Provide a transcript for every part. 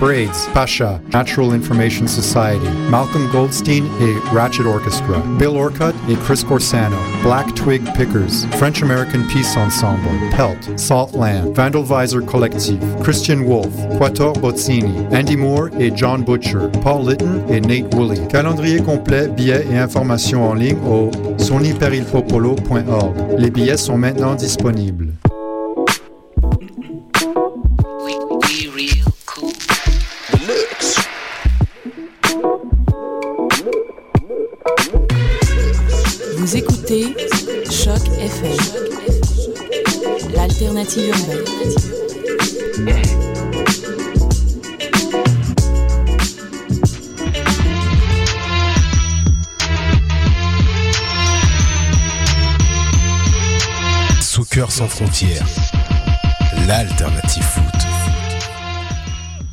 Braids, Pasha, Natural Information Society, Malcolm Goldstein et Ratchet Orchestra, Bill Orcutt et Chris Corsano, Black Twig Pickers, French American Peace Ensemble, Pelt, Saltland, Vandalvisor Collective, Christian Wolf, Quator Bozzini, Andy Moore et John Butcher, Paul Litton et Nate Woolley. Calendrier complet, billets et informations en ligne au sonyperilpopolo.org. Les billets sont maintenant disponibles. Urbaine. Soccer sans frontières, l'alternative foot.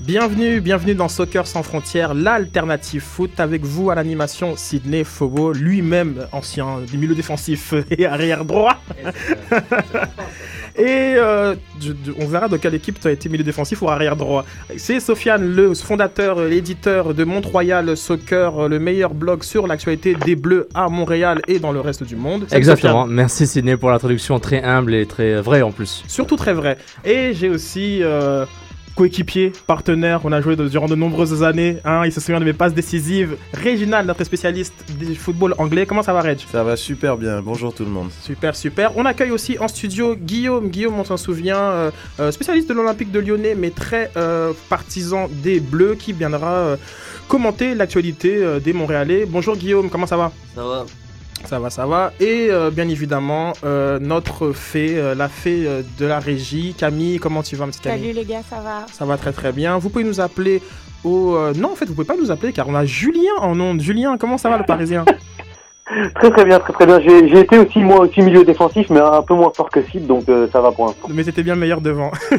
Bienvenue, bienvenue dans Soccer sans frontières, l'alternative foot avec vous à l'animation Sidney Fobo, lui-même ancien du milieu défensif et arrière droit. Et euh, je- on verra de quelle équipe tu as été milieu défensif ou arrière droit. C'est Sofiane, le fondateur, l'éditeur de Mont-Royal Soccer, le meilleur blog sur l'actualité des Bleus à Montréal et dans le reste du monde. Exactement. Sofiane. Merci Sidney pour l'introduction très humble et très vraie en plus. Surtout très vrai. Et j'ai aussi euh, coéquipier, partenaire, on a joué de- durant de nombreuses années. Hein, il se souvient de mes passes décisives. Réginald, notre spécialiste du football anglais. Comment ça va, Reg? Ça va super bien, bonjour tout le monde. Super, super. On accueille aussi en studio Guillaume. Guillaume, on s'en souvient, euh, euh, spécialiste de l'Olympique de Lyonnais, mais très euh, partisan des Bleus, qui viendra euh, commenter l'actualité euh, des Montréalais. Bonjour Guillaume, comment ça va? Ça va ça va, ça va. Et euh, bien évidemment, euh, notre fée, euh, la fée euh, de la régie, Camille. Comment tu vas, petite Camille Salut les gars, ça va Ça va très très bien. Vous pouvez nous appeler au... euh, non, en fait, vous pouvez pas nous appeler car on a Julien en ondes. Julien, comment ça va le Parisien? Très très bien, très très bien. J'ai j'ai été aussi moi aussi milieu défensif, mais un peu moins fort que Sid, donc euh, ça va pour l'instant. Mais c'était bien meilleur devant.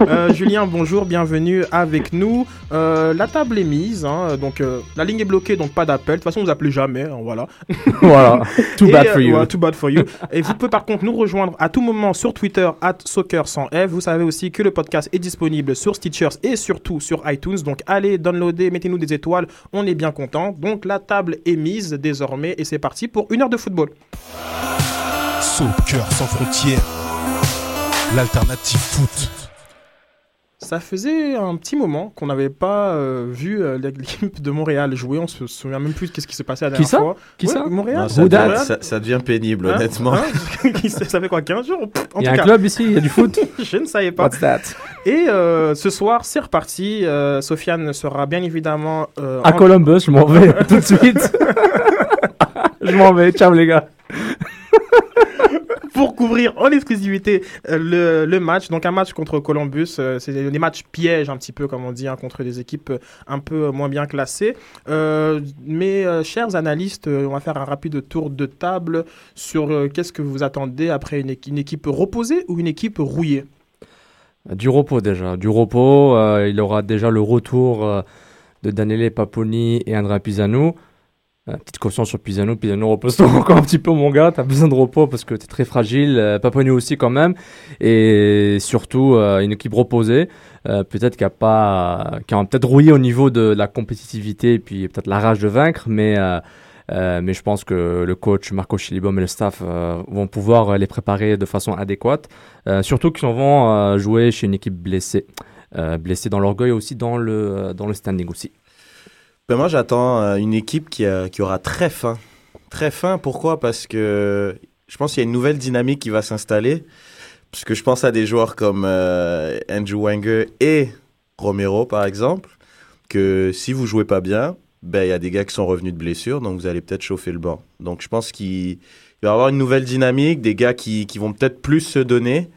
Euh, Julien, bonjour, bienvenue avec nous. Euh, la table est mise, hein, donc euh, la ligne est bloquée, donc pas d'appel. De toute façon, vous appelez jamais, hein, voilà. voilà. Too bad for you. ouais, too bad for you. Et vous pouvez par contre nous rejoindre à tout moment sur Twitter, at soccer sans F. Vous savez aussi que le podcast est disponible sur Stitchers et surtout sur iTunes. Donc allez, downloadez, mettez-nous des étoiles. On est bien content. Donc la table est mise désormais et c'est parti pour une heure de football. Soccer sans frontières, l'alternative foot. Ça faisait un petit moment qu'on n'avait pas euh, vu euh, l'équipe de Montréal jouer. On se souvient même plus de ce qui s'est passé la Qui dernière ça fois. Qui Ouais, ça Montréal. Non, ça, devient, Montréal. ça- ça devient pénible, Hein honnêtement. Hein ça fait quoi 15 jours Pff, En Il y a tout un cas, club ici, il y a du foot. je ne savais pas. What's that? Et euh, ce soir, c'est reparti. Euh, Sofiane sera bien évidemment euh, À en- Columbus, je m'en vais tout de suite. Je m'en vais. Ciao les gars. pour couvrir en exclusivité euh, le, le match. Donc un match contre Columbus, euh, c'est des matchs pièges un petit peu comme on dit hein, contre des équipes euh, un peu moins bien classées. Euh, mes chers analystes, on va faire un rapide tour de table sur euh, qu'est-ce que vous attendez après une, équi- une équipe reposée ou une équipe rouillée? Du repos déjà. Du repos. euh, il aura déjà le retour euh, de Daniele Paponi et Andrea Pisano. Euh, petite caution sur Pisano. Pisano repose-toi encore un petit peu, mon gars. T'as besoin de repos parce que t'es très fragile. Euh, aussi, quand même. Et surtout, euh, une équipe reposée. Euh, peut-être qu'il a pas, qui a peut-être rouillé au niveau de la compétitivité et puis peut-être la rage de vaincre, mais euh, mais je pense que le coach Marco Chilibom et le staff vont pouvoir les préparer de façon adéquate. Surtout qu'ils vont jouer chez une équipe blessée, blessée dans l'orgueil aussi dans le dans le standing aussi. Ben, moi, j'attends euh, une équipe qui, a- qui aura très faim. Très faim, pourquoi? Parce que je pense qu'il y a une nouvelle dynamique qui va s'installer. Parce que je pense à des joueurs comme euh, Andrew Wenger et Romero, par exemple, que si vous jouez pas bien, ben, il y a des gars qui sont revenus de blessure, donc vous allez peut-être chauffer le banc. Donc je pense qu'il il va y avoir une nouvelle dynamique, des gars qui, qui vont peut-être plus se donner,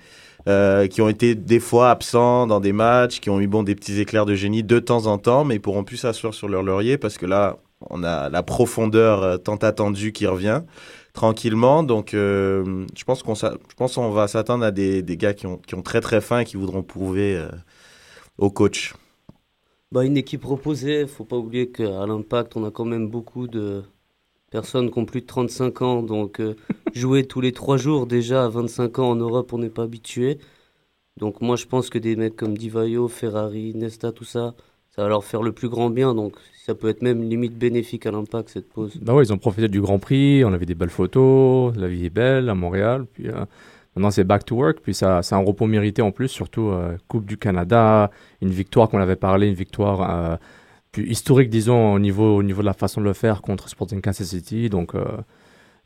euh, qui ont été des fois absents dans des matchs, qui ont eu bon, des petits éclairs de génie de temps en temps, mais ils pourront plus s'asseoir sur leur laurier parce que là, on a la profondeur euh, tant attendue qui revient tranquillement. Donc, euh, je pense qu'on je pense qu'on va s'attendre à des, gars qui ont, qui ont très très faim et qui voudront prouver au coach. bah, Une équipe reposée, faut pas oublier qu'à l'Impact, on a quand même beaucoup de personnes qui ont plus de 35 ans. Donc, euh, jouer tous les trois jours déjà à 25 ans en Europe, on n'est pas habitué. Donc moi je pense que des mecs comme Divayo, Ferrari, Nesta, tout ça, ça va leur faire le plus grand bien. Donc ça peut être même limite bénéfique à l'impact cette pause. Bah ouais, ils ont profité du Grand Prix, on avait des belles photos, la vie est belle à Montréal. Puis euh, maintenant c'est back to work, puis ça, c'est un repos mérité en plus, surtout euh, Coupe du Canada, une victoire qu'on avait parlé, une victoire historique disons au niveau, au niveau de la façon de le faire contre Sporting Kansas City. Donc euh,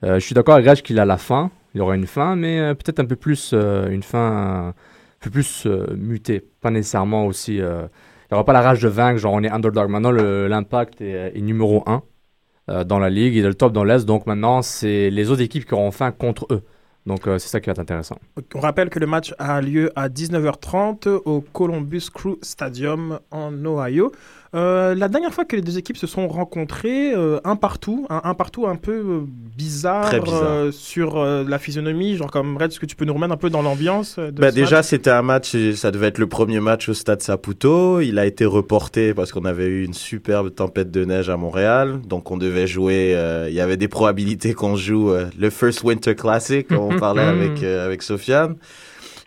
euh, je suis d'accord avec Raj qu'il a la fin, il y aura une fin, mais euh, peut-être un peu plus une fin un peu plus mutée, pas nécessairement aussi. il n'y aura pas la rage de vaincre, genre on est underdog. Maintenant, l'impact est, est numéro 1 dans la ligue, il est le top dans l'Est, donc maintenant, c'est les autres équipes qui auront faim contre eux. Donc, euh, c'est ça qui va être intéressant. On rappelle que le match a lieu à 19h30 au Columbus Crew Stadium en Ohio. Euh, la dernière fois que les deux équipes se sont rencontrées, euh, un partout, un, un partout un peu bizarre, euh, sur euh, la physionomie, genre comme Red, est-ce que tu peux nous remettre un peu dans l'ambiance Bah déjà, c'était un match, ça devait être le premier match au stade Saputo. Il a été reporté parce qu'on avait eu une superbe tempête de neige à Montréal. Donc, on devait jouer, euh, il y avait des probabilités qu'on joue euh, le First Winter Classic. On parlait avec, euh, avec Sofiane.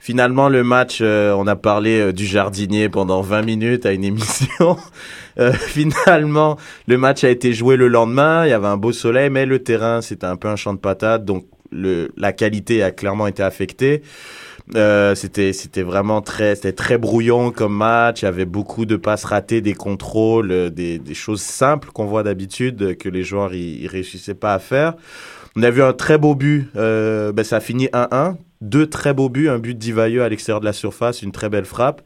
Finalement, le match, euh, on a parlé euh, du jardinier pendant 20 minutes à une émission. Euh, finalement, le match a été joué le lendemain. Il y avait un beau soleil, mais le terrain, c'était un peu un champ de patates. Donc, le, la qualité a clairement été affectée. Euh, c'était c'était vraiment très c'était très brouillon comme match. Il y avait beaucoup de passes ratées, des contrôles, euh, des, des choses simples qu'on voit d'habitude que les joueurs ils réussissaient pas à faire. On a vu un très beau but. Euh, ben, ça a fini 1-1. Deux très beaux buts, un but d'Ivailleux à l'extérieur de la surface, une très belle frappe,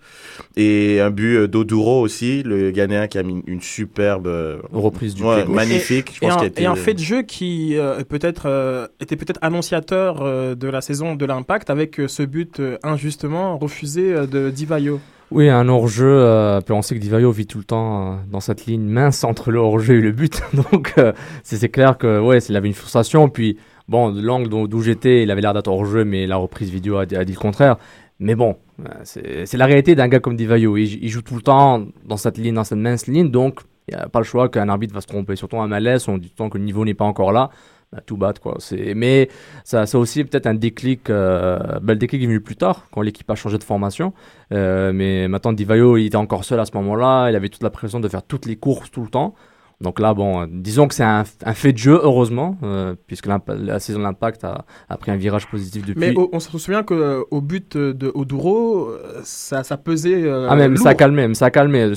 et un but euh, d'Oduro aussi, le Ghanéen qui a mis une superbe euh, Reprise du ouais, magnifique. Je Et pense un, qu'il a été- et un fait de jeu qui euh, peut-être euh, était peut-être annonciateur euh, de la saison de l'Impact avec euh, ce but euh, injustement refusé euh, de Divayo. Oui, un hors-jeu. Euh, on sait que Divayo vit tout le temps euh, dans cette ligne mince entre le hors-jeu et le but. Donc, euh, c'est clair que, ouais, il avait une frustration. Puis, bon, l'angle d'où j'étais, il avait l'air d'être hors-jeu, mais la reprise vidéo a, dit- le contraire. Mais bon, euh, c'est la réalité d'un gars comme Divayo. Il, il joue tout le temps dans cette ligne, dans cette mince ligne. Donc, il n'y a pas le choix qu'un arbitre va se tromper. Surtout un malaise, on dit tout le temps que le niveau n'est pas encore là. Bah, tout battre, quoi. Mais ça, ça aussi peut-être un déclic. Euh, ben, le déclic est venu plus tard, quand l'équipe a changé de formation. Euh, mais maintenant, Divayo, il était encore seul à ce moment-là. Il avait toute la pression de faire toutes les courses tout le temps. Donc là, bon, euh, disons que c'est un, un fait de jeu, heureusement, euh, puisque la saison de l'Impact a, a pris un virage positif depuis. Mais on se souvient que euh, au but de Oduro, ça, ça pesait. euh, ah, même lourd. ça a calmé, ça a calmé.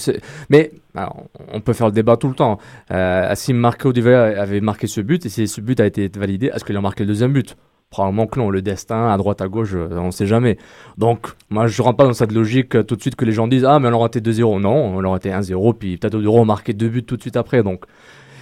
Mais alors, on peut faire le débat tout le temps. Euh, si Marco Divayo avait marqué ce but, et si ce but a été validé, est-ce qu'il a marqué le deuxième but? Probablement que non. Le destin, à droite, à gauche, euh, on ne sait jamais. Donc, moi, je rentre pas dans cette logique euh, tout de suite que les gens disent Ah, mais on aurait été 2-0. Non, on aurait été 1-0, puis peut-être Oduro a marqué deux buts tout de suite après. Donc,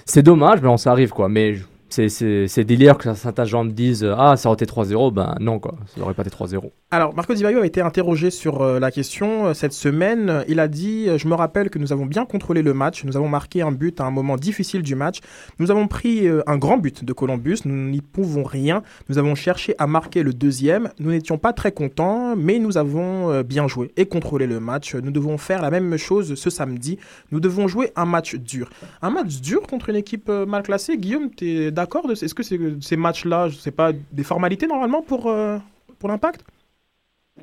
c'est dommage, mais on ça arrive, quoi. Mais c'est- délire que certains gens me disent Ah, ça aurait été 3-0. Ben non, quoi. Ça aurait pas été 3-0. Alors, Marco Di a été interrogé sur euh, la question euh, cette semaine. Il a dit euh, Je me rappelle que nous avons bien contrôlé le match. Nous avons marqué un but à un moment difficile du match. Nous avons pris un grand but de Columbus. Nous n'y pouvons rien. Nous avons cherché à marquer le deuxième. Nous n'étions pas très contents, mais nous avons bien joué et contrôlé le match. Nous devons faire la même chose ce samedi. Nous devons jouer un match dur. Un match dur contre une équipe mal classée. Guillaume, tu es d'accord Est-ce que ces matchs-là, c'est pas des formalités normalement pour, pour l'impact?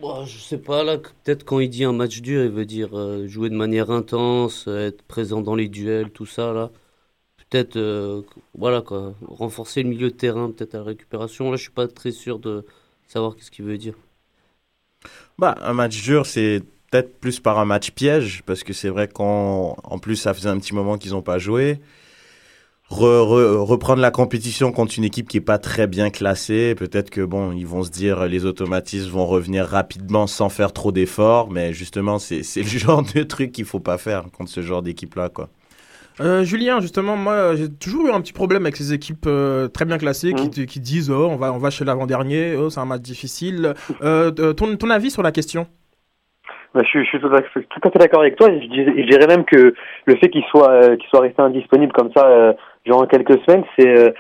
Bon, je sais pas, là, peut-être quand il dit un match dur, il veut dire euh, jouer de manière intense, euh, être présent dans les duels, tout ça, là. Peut-être, euh, voilà, quoi, renforcer le milieu de terrain, peut-être à la récupération. Là, je suis pas très sûr de savoir qu'est-ce qu'il veut dire. Bah, un match dur, c'est peut-être plus par un match piège, parce que c'est vrai qu'en en plus, ça faisait un petit moment qu'ils n'ont pas joué. Re- re- reprendre la compétition contre une équipe qui est pas très bien classée, peut-être que bon, ils vont se dire les automatismes vont revenir rapidement sans faire trop d'efforts, mais justement, c'est c'est le genre de truc qu'il faut pas faire contre ce genre d'équipe-là, quoi. Euh, Julien, justement, moi, j'ai toujours eu un petit problème avec ces équipes euh, très bien classées qui, te- qui disent oh, on va, on va chez l'avant-dernier, oh, c'est un match difficile. Euh, euh, ton, ton avis sur la question? Bah, je, suis, je suis tout à fait, d'accord avec toi. Je, je dirais même que le fait qu'il soit, euh, qu'il soit resté indisponible comme ça euh, durant quelques semaines, c'est, euh,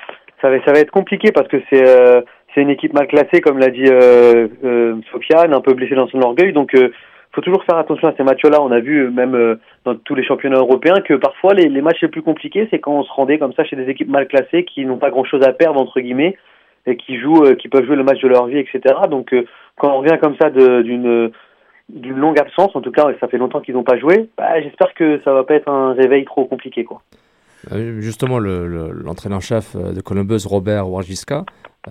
ça, va, ça va être compliqué parce que c'est, euh, c'est une équipe mal classée, comme l'a dit euh, euh, Sofiane, un peu blessée dans son orgueil. Donc, faut toujours faire attention à ces matchs-là. On a vu même dans tous les championnats européens que parfois les, les matchs les plus compliqués, c'est quand on se rendait comme ça chez des équipes mal classées qui n'ont pas grand-chose à perdre entre guillemets et qui jouent, qui peuvent jouer le match de leur vie, etc. Donc, quand on revient comme ça d'une d'une longue absence. En tout cas, ça fait longtemps qu'ils n'ont pas joué. Bah, J'espère que ça va pas être un réveil trop compliqué. Quoi. Euh, Justement, le- le- l'entraîneur-chef euh, de Columbus, Robert Wargiska,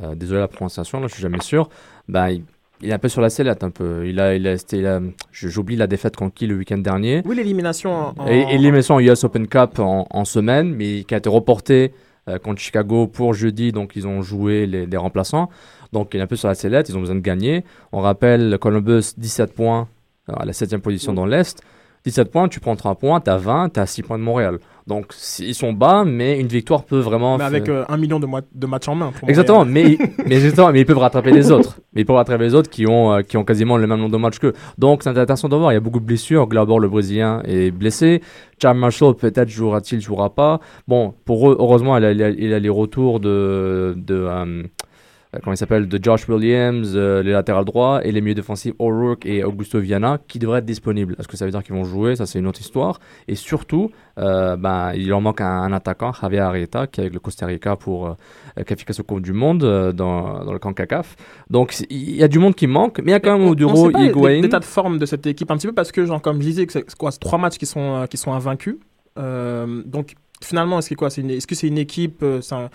euh, désolé la prononciation, là, je suis jamais sûr, ben, il, il est un peu sur la sellette, un peu. Il a, il a, a- j'oublie la défaite conquise le week-end dernier. Oui, l'élimination en. en- et l'émission US Open Cup en, en semaine, mais qui a été reportée euh, contre Chicago pour jeudi, donc ils ont joué les, les remplaçants. Donc il est un peu sur la sellette, ils ont besoin de gagner. On rappelle Columbus 17 points euh, à la 7 position dans l'Est. 17 points, tu prends 3 points, tu as 20, tu as 6 points de Montréal. Donc ils sont bas, mais une victoire peut vraiment. mais avec euh, un million de, matchs en main. pour Exactement, mais, mais, exactement, mais ils peuvent rattraper les autres. Mais ils peuvent rattraper les autres qui ont, euh, qui ont quasiment le même nombre de matchs qu'eux. Donc c'est intéressant de voir. Il y a beaucoup de blessures. Glauber, le Brésilien, est blessé. Charles Marshall, peut-être jouera-t-il, jouera pas. Bon, pour eux, heureusement, il a, il a, il a les retours de. de comment il s'appelle? De Josh Williams, euh, les latérales droits, et les milieux défensifs O'Rourke et Augusto Viana, qui devraient être disponibles. Est-ce que ça veut dire qu'ils vont jouer? Ça, c'est une autre histoire. Et surtout, euh, ben, il leur manque un, un attaquant, Javier Arrieta, qui est avec le Costa Rica pour euh, qualification au Coupe du Monde euh, dans, dans le CONCACAF. Donc, c'est- il y a du monde qui manque, mais il y a quand même Oduro, Higuain. l'état de forme de cette équipe un petit peu parce que genre comme je disais c'est quoi c'est trois matchs qui sont euh, qui sont invaincus Euh, donc finalement est-ce que c'est une est-ce que c'est une équipe euh, un-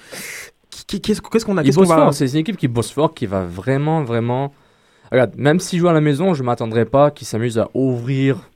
qu'est-ce qu'on a Il qu'est-ce qu'on bosse va fort, c'est une équipe qui bosse fort, qui va vraiment, vraiment. Regarde, même s'ils jouent à la maison, je m'attendrais pas qu'ils s'amusent à ouvrir,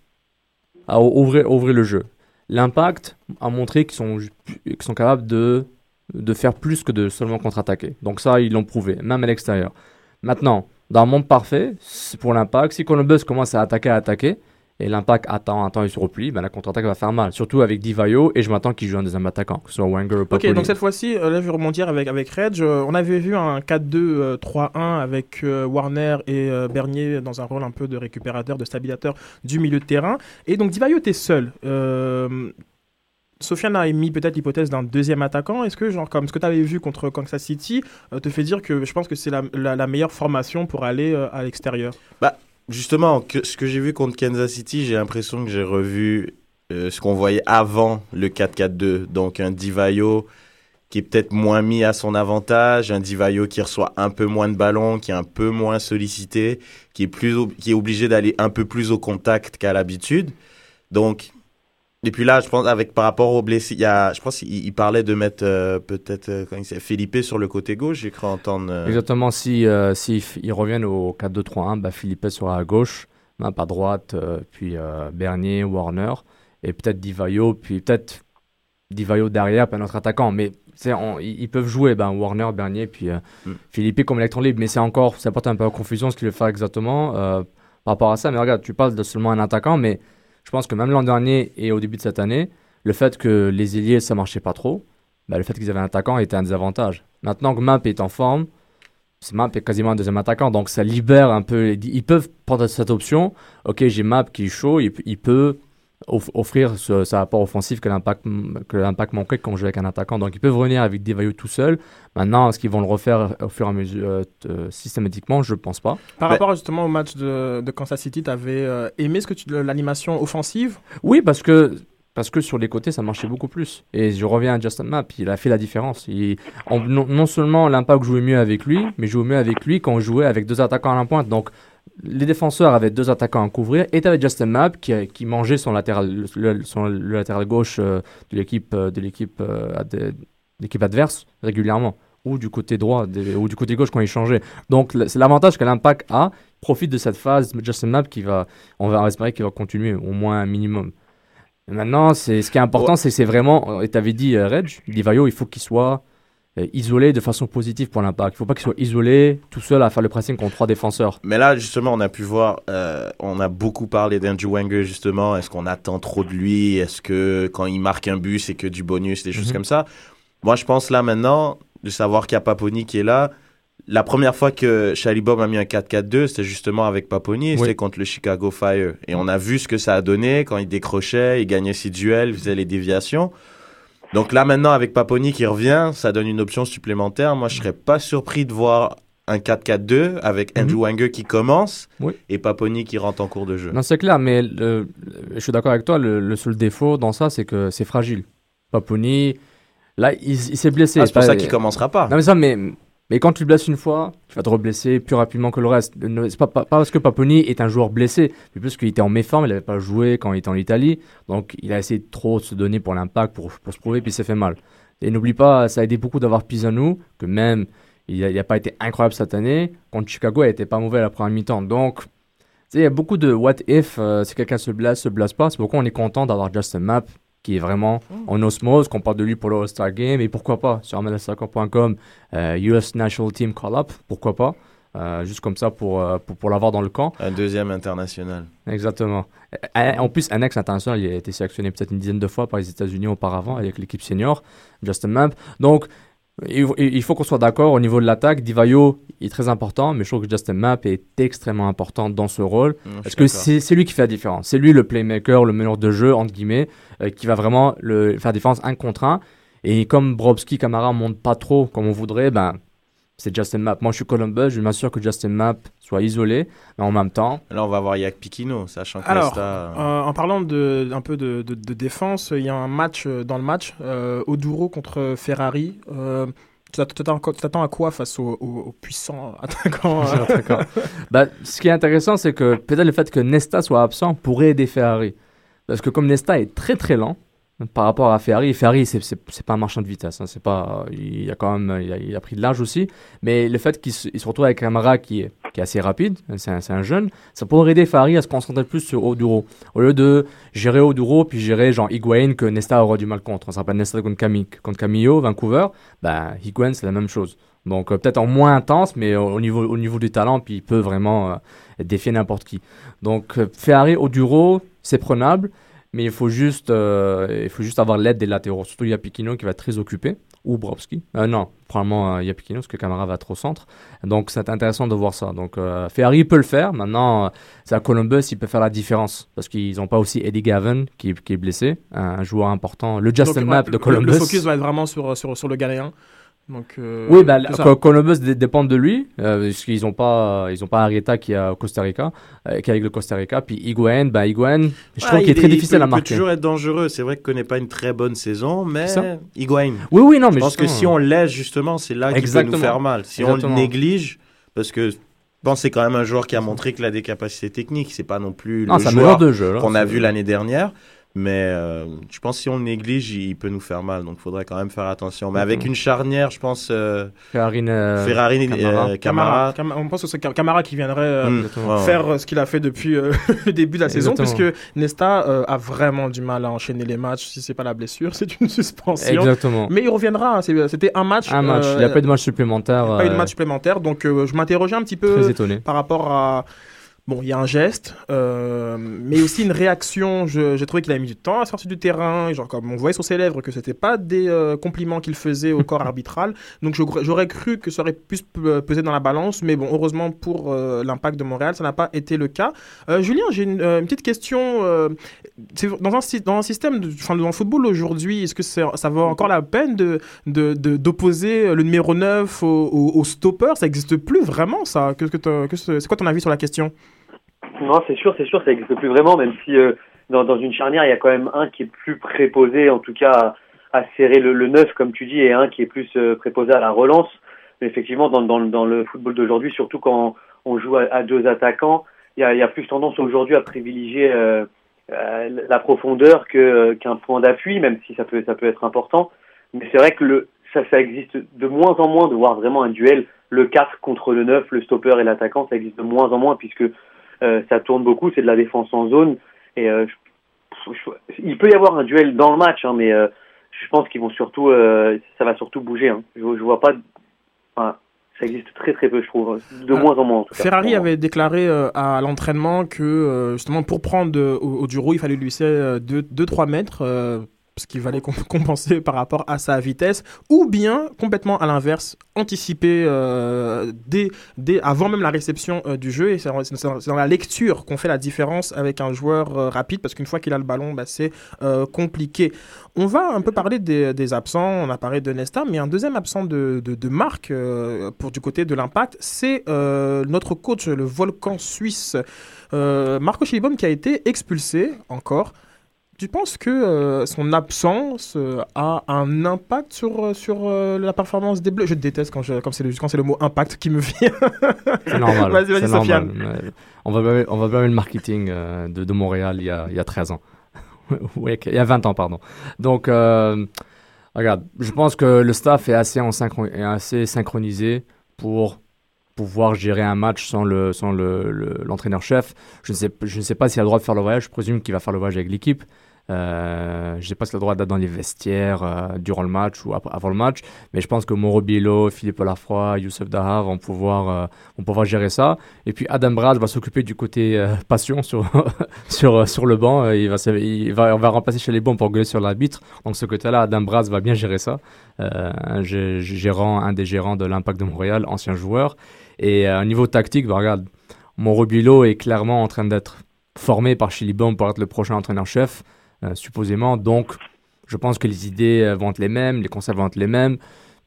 à ouvrir, ouvrir le jeu. L'impact a montré qu'ils sont, qu'ils sont capables de, de faire plus que de seulement contre-attaquer. Donc ça, ils l'ont prouvé, même à l'extérieur. Maintenant, dans un monde parfait, c'est pour l'impact, si Columbus commence à attaquer, à attaquer, et l'impact attend, attend et se replie, ben la contre-attaque va faire mal. Surtout avec Divayo, et je m'attends qu'il joue un deuxième attaquant, que ce soit Wenger ou Ok, Papoli. donc cette fois-ci, euh, là je vais rebondir avec, avec Reg. Euh, on avait vu un 4-2-3-1 avec euh, Warner et euh, Bernier dans un rôle un peu de récupérateur, de stabilisateur du milieu de terrain. Et donc Divayo était seul. Euh, Sofiane a émis peut-être l'hypothèse d'un deuxième attaquant. Est-ce que, genre, comme ce que tu avais vu contre Kansas City, euh, te fait dire que je pense que c'est la, la- la meilleure formation pour aller euh, à l'extérieur? Justement, que, ce que j'ai vu contre Kansas City, j'ai l'impression que j'ai revu euh, ce qu'on voyait avant le 4-4-2. Donc un Divayo qui est peut-être moins mis à son avantage, un Divayo qui reçoit un peu moins de ballons, qui est un peu moins sollicité, qui est, plus, qui est obligé d'aller un peu plus au contact qu'à l'habitude. Donc, et puis là, je pense, avec par rapport aux blessés, il y a, je pense qu'il il parlait de mettre euh, peut-être euh, Felipe sur le côté gauche, j'ai cru entendre. euh, Exactement, si, euh, si ils reviennent au 4-2-3-1, bah, Philippe sera à gauche, Map à droite, puis Bernier, Warner, et peut-être Divayo, puis peut-être Divayo derrière, puis un autre attaquant. Mais on- ils peuvent jouer, ben, Warner, Bernier, puis Mm. Philippe comme électron libre. Mais c'est encore, ça porte un peu à confusion ce qu'il veut faire exactement par rapport à ça. Mais regarde, tu parles de seulement un attaquant, mais je pense que même l'an dernier et au début de cette année, le fait que les ailiers, ça marchait pas trop, bah, le fait qu'ils avaient un attaquant était un désavantage. Maintenant que Map est en forme, c'est Map est quasiment un deuxième attaquant, donc ça libère un peu. Ils peuvent prendre cette option. Ok, j'ai Map qui est chaud, il, peut offrir ce, ce rapport offensif que l'impact que l'impact manquait quand on jouait avec un attaquant. Donc ils peuvent revenir avec Devayo tout seul. Maintenant, est-ce qu'ils vont le refaire au fur et à mesure euh, euh, systématiquement? Je pense pas. Par Ben- rapport justement au match de, de Kansas City, tu avais aimé ce que tu- l'animation offensive? Oui, parce que, parce que sur les côtés, ça marchait beaucoup plus. Et je reviens à Justin Map, il a fait la différence. Il- on- non, non seulement l'impact jouait mieux avec lui, mais jouait mieux avec lui quand on jouait avec deux attaquants à la pointe. Donc, les défenseurs avaient deux attaquants à couvrir, et avec Justin Map qui, qui mangeait son latéral, le, son- le latéral gauche euh, de l'équipe euh, de l'équipe euh, l'équipe adverse régulièrement, ou du côté droit, ou du côté gauche quand il changeait. Donc, c'est l'avantage que l'impact a. Profite de cette phase Justin Map qui va, on va espérer qu'il va continuer au moins un minimum. Et maintenant, c'est ce qui est important, c'est c'est vraiment, et tu avais dit, Reg, Divayo, il faut qu'il soit isolé de façon positive pour l'impact. Il faut pas qu'il soit isolé tout seul à faire le pressing contre trois défenseurs. Mais là, justement, on a pu voir, euh, on a beaucoup parlé d'Andrew Wenger, justement. Est-ce qu'on attend trop de lui? Est-ce que quand il marque un but, c'est que du bonus, des choses Mhm. comme ça? Moi, je pense là maintenant, de savoir qu'il y a Paponi qui est là. La première fois que Chalibom a mis un 4-4-2, c'était justement avec Paponi Oui. c'était contre le Chicago Fire. Et on a vu ce que ça a donné quand il décrochait, il gagnait ses duels, il faisait les déviations. Donc là, maintenant, avec Paponi qui revient, ça donne une option supplémentaire. Moi, je serais pas surpris de voir un 4-4-2 avec Mhm. Andrew Wenger qui commence Oui. et Paponi qui rentre en cours de jeu. Non, c'est clair, mais le- je suis d'accord avec toi, le, le seul défaut dans ça, c'est que c'est fragile. Paponi, là, il, il s'est blessé. Ah, c'est pour ça qu'il commencera pas. Non, mais ça, mais, Mais quand tu le blesses une fois, tu vas te reblesser plus rapidement que le reste. C'est pas, pas, parce que Paponi est un joueur blessé, mais plus qu'il était en méforme, il n'avait pas joué quand il était en Italie. Donc il a essayé de trop se donner pour l'impact, pour, pour se prouver, puis il s'est fait mal. Et n'oublie pas, ça a aidé beaucoup d'avoir Pisano, que même il n'a pas été incroyable cette année. Contre Chicago, il n'était pas mauvais à la première mi-temps. Donc, il y a beaucoup de what if, euh, si quelqu'un se blesse, se blesse pas. C'est pourquoi on est content d'avoir Justin Mapp, qui est vraiment en osmose, qu'on parle de lui pour le All-Star Game. Et pourquoi pas, sur MLSsoccer.com, euh, US National Team Call-Up, pourquoi pas. Euh, juste comme ça pour, euh, pour, pour l'avoir dans le camp. Un deuxième international. Exactement. Euh, En plus, un ex international, il a été sélectionné peut-être une dizaine de fois par les États-Unis auparavant avec l'équipe senior, Justin Mapp. Donc, il faut qu'on soit d'accord au niveau de l'attaque. Divayo est très important, mais je trouve que Justin Mapp est extrêmement important dans ce rôle. Mmh, Parce que c'est lui qui fait la différence? C'est lui le playmaker, le meneur de jeu, entre guillemets, euh, qui va vraiment le, faire la différence un contre un. Et comme Brobski, Camara ne monte pas trop comme on voudrait, ben, c'est Justin Mapp. Moi, je suis Columbus, je m'assure que Justin Mapp soit isolé, mais en même temps, Là, on va voir Yak Pikino, sachant que Alors, Nesta, euh, en parlant de, un peu de, de- de défense, il y a un match euh, dans le match, euh, Oduro contre Ferrari. Euh, tu t'att- tu t'attends à quoi face au, au- au puissant attaquant euh, D'accord. bah, ce qui est intéressant, c'est que peut-être le fait que Nesta soit absent pourrait aider Ferrari. Parce que comme Nesta est très très lent par rapport à Ferrari, Ferrari, c'est, pas un marchand de vitesse. hein, c'est pas, il a quand même il a, pris de l'âge aussi. Mais le fait qu'il se, retrouve avec Camara qui est, qui est assez rapide, c'est un, un jeune, ça pourrait aider Ferrari à se concentrer plus sur Oduro. Au lieu de gérer Oduro, puis gérer genre Higuain que Nesta aura du mal contre. On se rappelle Nesta contre, Cami, contre Camillo, Vancouver. Ben, Higuain, c'est la même chose. Donc euh, peut-être en moins intense, mais au, au niveau, au niveau du talent, puis il peut vraiment euh, défier n'importe qui. Donc euh, Ferrari au Duro, c'est prenable, mais il faut juste, euh, il faut juste avoir l'aide des latéraux. Surtout Yapikino qui va être très occupé, ou Brovski. Euh, non, probablement euh, Yapikino parce que Camara va être au centre. Donc c'est intéressant de voir ça. Donc euh, Ferrari peut le faire. Maintenant, c'est à Columbus, il peut faire la différence parce qu'ils n'ont pas aussi Eddie Gavin qui, qui est blessé, un, joueur important. Le Justin ouais, de Columbus. Le focus va être vraiment sur, sur, sur le Ghanéen. Donc, euh, Oui, bah. Co- Columbus dé- dépend de lui, euh, parce qu'ils n'ont pas, ils ont pas Arieta qui est au Costa Rica, euh, qui est avec le Costa Rica. Puis Higuain, bah, Higuain, je trouve qu'il est il très difficile il à peut, marquer. Il peut toujours être dangereux. C'est vrai qu'il connaît pas une très bonne saison, mais Ça. Higuain. Oui, oui, non, Je mais pense que si on laisse, justement, c'est là qu'il peut nous faire mal. Si on le néglige, parce que je pense que c'est quand même un joueur qui a montré qu'il a des capacités techniques. C'est pas non plus Non, le un joueur meneur de jeu. là. qu'on a vu l'année dernière. Mais euh, je pense que si on le néglige, il peut nous faire mal. Donc il faudrait quand même faire attention. Mais avec une charnière, je pense, euh, Ferrari, euh, Camara. euh, Camara. Camara, on pense que c'est Cam- Camara qui viendrait euh, Hmm, Exactement. ouais, ouais. faire ce qu'il a fait depuis euh, le début de la saison, Exactement. puisque Nesta euh, a vraiment du mal à enchaîner les matchs. Si c'est pas la blessure, c'est une suspension. Exactement. Mais il reviendra. c'est- C'était un match. Un match. euh, Il n'y a pas eu de match supplémentaire. pas eu de match supplémentaire. Donc euh, je m'interrogeais un petit peu Très étonné. par rapport à. Bon, il y a un geste, euh, mais aussi une réaction. J'ai trouvé qu'il a mis du temps à sortir du terrain. Genre, comme on voyait sur ses lèvres que c'était pas des euh, compliments qu'il faisait au corps arbitral. Donc, j'aurais cru que ça aurait pu se pe- peser dans la balance. Mais bon, heureusement pour euh, l'impact de Montréal, ça n'a pas été le cas. Julien, j'ai une, une petite question. dans, un, sy- dans un système, de, enfin, dans le football aujourd'hui, est-ce que ça vaut encore la peine de de- de- d'opposer le numéro 9 au, au- au stopper? Ça n'existe plus vraiment, ça? Que que- C'est quoi ton avis sur la question? Non, c'est sûr, c'est sûr, ça n'existe plus vraiment, même si euh, dans, une charnière, il y a quand même un qui est plus préposé, en tout cas, à, serrer le, le neuf, comme tu dis, et un qui est plus euh, préposé à la relance. Mais effectivement, dans, le- football d'aujourd'hui, surtout quand on joue à, deux attaquants, il y a, plus tendance aujourd'hui à privilégier euh, la profondeur qu'un point d'appui, même si ça peut, ça peut être important. Mais c'est vrai que le, ça, ça existe de moins en moins de voir vraiment un duel, le 4 contre le 9, le stopper et l'attaquant, ça existe de moins en moins puisque ça tourne beaucoup, c'est de la défense en zone. Et euh, je- je- il peut y avoir un duel dans le match, hein, mais euh, je pense qu'ils vont surtout, euh, ça va surtout bouger. Hein. Je, je vois pas, enfin, ça existe très très peu, je trouve, de moins en moins. En tout cas, Ferrari avait déclaré euh, à l'entraînement que euh, justement pour prendre euh, au, au Duro, il fallait lui laisser 2-3 mètres. Ce qu'il fallait com- compenser par rapport à sa vitesse, ou bien complètement à l'inverse, anticiper euh, dès, avant même la réception euh, du jeu. Et c'est dans, la lecture qu'on fait la différence avec un joueur euh, rapide, parce qu'une fois qu'il a le ballon, bah, c'est euh, compliqué. On va un peu parler des, absents, on a parlé de Nesta, mais un deuxième absent de, de, de marque pour du côté de l'impact, c'est notre coach, le volcan suisse, Marco Schellibaum, qui a été expulsé encore. Tu penses que euh, son absence euh, a un impact sur, euh, sur euh, la performance des Bleus? Je déteste quand, je, quand c'est le, quand c'est le mot impact qui me vient. C'est normal. Vas-y, vas-y, Sofiane. On va blâmer, on va blâmer le marketing de, de Montréal il y, a, il y a 13 ans. oui, il y a 20 ans, pardon. Donc, regarde, je pense que le staff est assez, en synchro- est assez synchronisé pour pouvoir gérer un match sans le sans le, le- l'entraîneur-chef. Je ne sais, je ne sais pas s'il a le droit de faire le voyage. Je présume qu'il va faire le voyage avec l'équipe. Euh, je ne pas s'il a le droit d'être dans les vestiaires euh, durant le match ou avant le match. Mais je pense que Mauro Biello, Philippe Lafroy, Youssef Daha vont pouvoir, euh, vont pouvoir gérer ça. Et puis Adam Braz va s'occuper du côté euh, passion sur, sur, sur le banc. Il va, on va remplacer chez les bons pour gueuler sur l'arbitre. Donc ce côté-là, Adam Braz va bien gérer ça. Un gé- gérant, un des gérants de l'Impact de Montréal, ancien joueur. Et au niveau tactique, bah, regarde, Mauro Biello est clairement en train d'être formé par Chilibom pour être le prochain entraîneur-chef, supposément. Donc, je pense que les idées euh, vont être les mêmes, les concepts vont être les mêmes.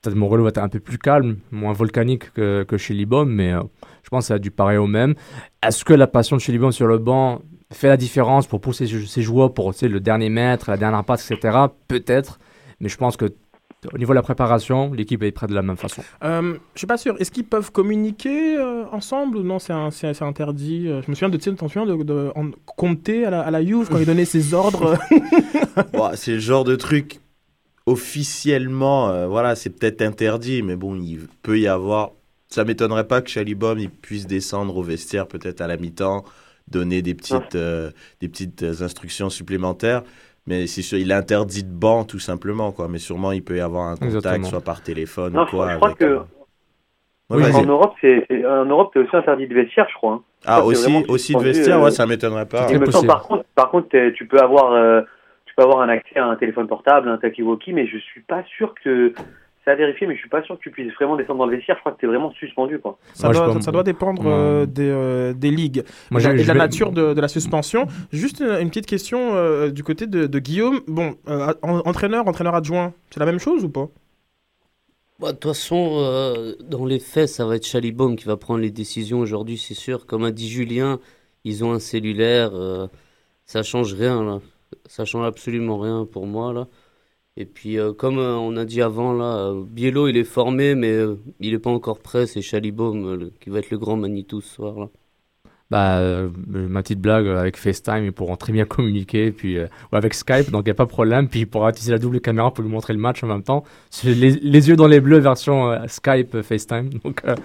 Peut-être Morelos va être un peu plus calme, moins volcanique que, chez Libom, mais euh, je pense que ça a du pareil au même. Est-ce que la passion de chez Libom sur le banc fait la différence pour pousser ses joueurs pour le dernier mètre, la dernière passe, etc. Peut-être, mais je pense que au niveau de la préparation, l'équipe est prête de la même façon. Euh, je suis pas sûr. Est-ce qu'ils peuvent communiquer euh, ensemble ou non C'est interdit. Euh, Je me souviens de, tu souviens de, de à la, à la Juve quand il donnait ses ordres? Bon, c'est le genre de truc officiellement, euh, voilà, c'est peut-être interdit, mais bon, il peut y avoir. Ça m'étonnerait pas que Chalibom il puisse descendre au vestiaire peut-être à la mi-temps, donner des petites, euh, des petites instructions supplémentaires. Mais c'est sûr, il est interdit de banc tout simplement, quoi. Mais sûrement, il peut y avoir un contact, Exactement. soit par téléphone Non, ou quoi. je crois avec, que- euh, Ouais, Oui. En Europe, c'est c'est- en Europe, t'es aussi interdit de vestiaire, je crois. hein. Ah, Ça, c'est aussi, vraiment aussi de vestiaire, euh, ouais, ça m'étonnerait pas. Il me semble, possible. par contre, par contre, tu peux avoir, euh, tu peux avoir un accès à un téléphone portable, un talkie-walkie, mais je suis pas sûr que c'est à vérifier, mais je suis pas sûr que tu puisses vraiment descendre dans le vestiaire. Je crois que t'es vraiment suspendu, quoi. ça, Moi, doit, peux- ça, ça doit dépendre euh, des, euh, des ligues Moi, et de la- nature de, de la suspension. Juste une, une petite question euh, du côté de, de Guillaume. Bon, euh, en- entraîneur, entraîneur adjoint, c'est la même chose ou pas? Bah, De toute façon, euh, dans les faits, ça va être Chalibom qui va prendre les décisions aujourd'hui, c'est sûr. Comme a dit Julien, ils ont un cellulaire. euh, ça change rien, là. Ça change absolument rien pour moi, là. Et puis, euh, comme euh, on a dit avant, là, euh, Biello, il est formé, mais euh, il n'est pas encore prêt. C'est Chalibom euh, le- qui va être le grand Manitou ce soir, là. Bah, euh, ma petite blague euh, avec FaceTime, ils pourront très bien communiquer, puis, euh, ou avec Skype, donc il n'y a pas de problème. Puis il pourra utiliser la double caméra pour lui montrer le match en même temps. C'est les, les yeux dans les bleus version euh, Skype, euh, FaceTime. Donc, euh,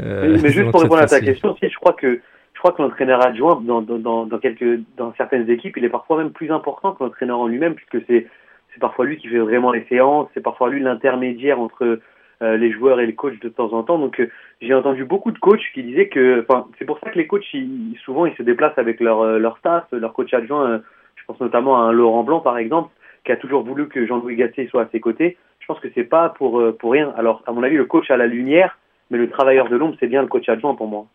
euh, mais, mais juste donc pour c'est répondre à ta facile. question, si je crois que je crois que l'entraîneur adjoint dans, dans, dans, dans quelques dans certaines équipes, il est parfois même plus important que l'entraîneur en lui-même, puisque c'est c'est parfois lui qui fait vraiment les séances, c'est parfois lui l'intermédiaire entre euh, les joueurs et le coach de temps en temps. Donc euh, j'ai entendu beaucoup de coachs qui disaient que, enfin c'est pour ça que les coachs ils- souvent ils se déplacent avec leur euh, leur staff, leur coach adjoint. euh, je pense notamment à un Laurent Blanc par exemple, qui a toujours voulu que Jean-Louis Gasset soit à ses côtés. Je pense que c'est pas pour euh, pour rien. Alors à mon avis le coach a la lumière, mais le travailleur de l'ombre c'est bien le coach adjoint pour moi.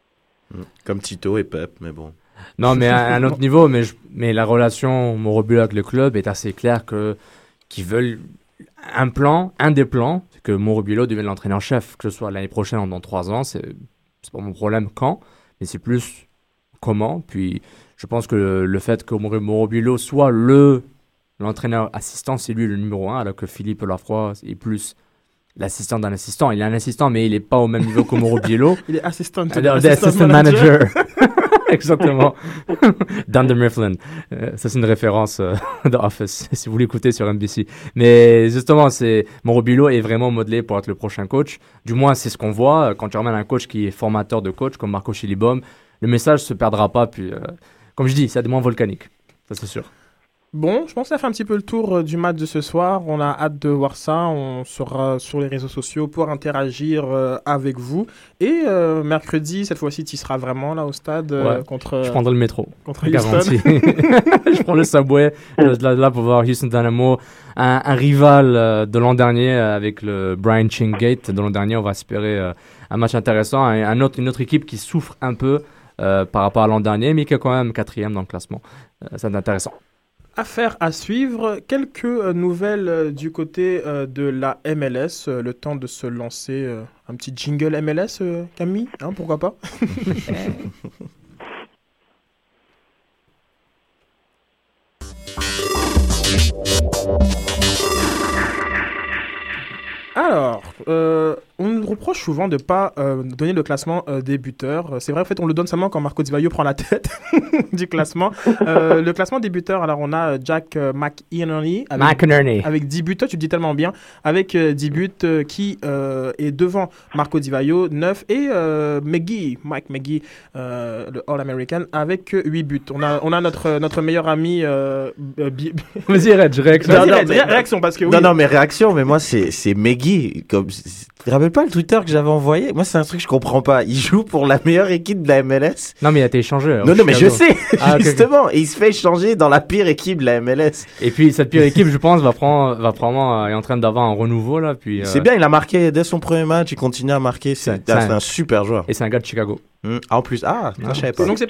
Comme Tito et Pep, mais bon. Non, mais à un autre niveau, mais, je- mais la relation Morobula avec le club est assez claire que qu'ils veulent un plan, un des plans, c'est que Morobilo devienne l'entraîneur-chef, que ce soit l'année prochaine ou dans trois ans, c'est pas mon problème quand, mais c'est plus comment. Puis je pense que le, fait que Morobilo soit le l'entraîneur assistant, c'est lui le numéro un, alors que Philippe Lafroy est plus l'assistant d'un assistant. Il est un assistant, mais il n'est pas au même niveau que Morobilo. Il est assistant, Alors, the assistant manager. Exactement. Dunder Mifflin. Euh, ça, c'est une référence euh, de Office, si vous l'écoutez sur NBC. Mais justement, c'est Morobilo est vraiment modelé pour être le prochain coach. Du moins, c'est ce qu'on voit. Quand tu ramènes un coach qui est formateur de coach, comme Marco Chilibom, le message se perdra pas. Puis, euh, comme je dis, c'est des moins volcanique. Ça, c'est sûr. Bon, je pense que ça fait un petit peu le tour euh, du match de ce soir. On a hâte de voir ça. On sera sur les réseaux sociaux pour interagir euh, avec vous. Et euh, mercredi, cette fois-ci, tu seras vraiment là au stade euh, Ouais. contre, Je prendrai le métro. contre Houston. Je prends le subway. Je suis là, là pour voir Houston Dynamo. Un, un rival euh, de l'an dernier avec le Brian Chingate. De l'an dernier, on va espérer un match intéressant. Un, un autre, une autre équipe qui souffre un peu par rapport à l'an dernier, mais qui est quand même quatrième dans le classement. Euh, c'est intéressant. Affaire à suivre, quelques euh, nouvelles euh, du côté euh, de la MLS, le temps de se lancer un petit jingle MLS, Camille, hein, pourquoi pas? Alors, euh, on nous reproche souvent de pas euh, donner le classement euh, des buteurs. Euh, C'est vrai, en fait, on le donne seulement quand Marco Di Vaio prend la tête du classement. Euh, le classement des buteurs, alors on a Jack McInerney avec, McInerney. avec 10 buts. Toi, tu le dis tellement bien. Avec euh, 10 buts euh, qui euh, est devant Marco Di Vaio, 9. Et euh, McGee, Mike McGee, euh, le All-American, avec euh, 8 buts. On a, on a notre, notre meilleur ami. Euh, euh, Vas-y, Reg, réaction. Non, mais- réaction, parce que oui. Non, non, mais réaction, mais moi, c'est, c'est Meggy. Comme, tu te rappelles pas le Twitter que j'avais envoyé? Moi, c'est un truc que je comprends pas. Il joue pour la meilleure équipe de la MLS. Non, mais il a été échangé. non, non, mais je sais, Ah, justement. Et il se fait échanger dans la pire équipe de la MLS. Et puis, cette pire équipe, je pense, va, prendre, va probablement, euh, est en train d'avoir un renouveau, là. Puis, euh, C'est bien, il a marqué dès son premier match, il continue à marquer. C'est, ah, un- un super joueur. Et c'est un gars de Chicago. Hum, En plus, ah, ça, Ah. je savais pas. Donc c'est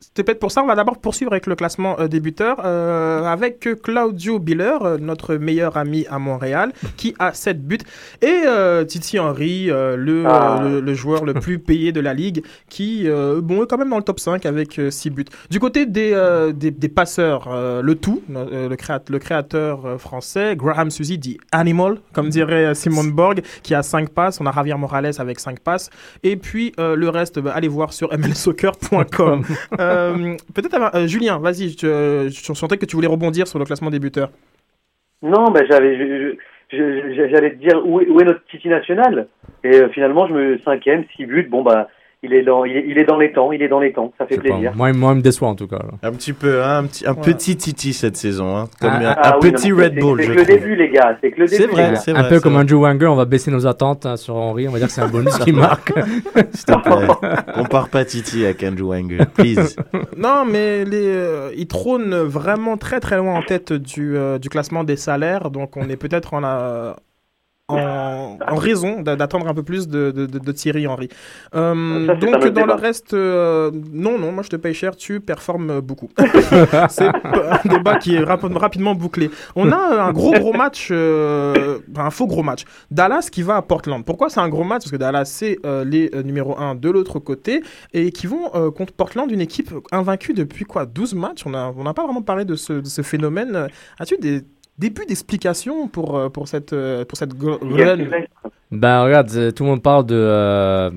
c'est peut-être pour ça. On va d'abord poursuivre avec le classement euh, des buteurs euh, avec euh, Claudio Biller, euh, notre meilleur ami à Montréal, qui a 7 buts, et euh, Titi Henry, le, Ah. le, le joueur le plus payé de la ligue, qui bon, est quand même dans le top 5 avec 6 buts. Du côté des, des, des passeurs, le tout, le, créat- le créateur français, Graham Suzy dit Animal, comme dirait Simone Borg, qui a 5 passes. On a Javier Morales avec 5 passes. Et puis le reste, bah, allez voir sur mlsoccer.com. Euh, Peut-être, euh, Julien, vas-y, je, je sentais que tu voulais rebondir sur le classement des buteurs. Non, ben j'avais, j'allais te dire où est, où est notre Titi national? Et euh, finalement, je me cinquième, six buts. Bon bah, il est dans, il est, il est dans les temps, il est dans les temps. Ça fait sais pas, plaisir. Moi, il- moi, il me déçoit, en tout cas. là. Un petit peu, hein, un, petit, un Ouais. petit Titi cette saison. Hein, comme Ah, un, Ah un oui, petit non, Red c'est- Bull, C'est que le début, les gars. C'est que le C'est début. vrai, les gars. c'est un vrai. peu c'est comme vrai. Andrew Wanger, on va baisser nos attentes hein, sur Henry. On va dire que c'est un bonus qui marque. S'il te plaît. Compare pas Titi avec Andrew Wenger, please. Non, mais les, euh, il trône vraiment très très loin en tête du, euh, du classement des salaires. Donc on est peut-être en, euh, en, en raison d'a- d'attendre un peu plus de, de, de- de Thierry Henry. Euh, Ça, donc dans le reste, euh, non, non, moi je te paye cher, tu performes beaucoup. c'est un débat qui est rap- rapidement bouclé. On a euh, un gros gros match, euh, un faux gros match. Dallas qui va à Portland. Pourquoi c'est un gros match? Parce que Dallas c'est les numéro 1 de l'autre côté et qui vont contre Portland, une équipe invaincue depuis quoi? 12 matchs? On n'a on pas vraiment parlé de ce, de ce phénomène. As-tu des débuts d'explication pour, euh, pour cette, euh, pour cette Sylvestre. Ben regarde, euh, tout le monde parle de. Euh,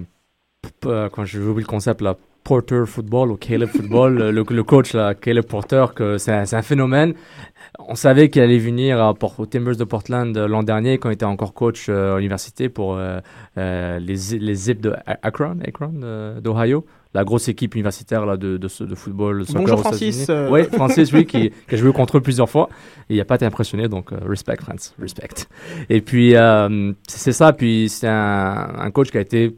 euh, quand j'ai oublié le concept là, Porter Football ou Caleb Football, le, le coach là, Caleb Porter, que c'est un, c'est un phénomène. On savait qu'il allait venir à Port- aux Timbers de Portland l'an dernier quand il était encore coach euh, à l'université pour euh, euh, les, les Zips de Akron, Akron euh, d'Ohio, la grosse équipe universitaire là, de, de, ce- de football. soccer Bonjour aux Francis, euh. Oui, Francis, oui, qui, qui a joué contre eux plusieurs fois. Et il n'a pas été impressionné, donc euh, respect, France, respect. Et puis, euh, c'est ça. Puis, c'est un, un coach qui a été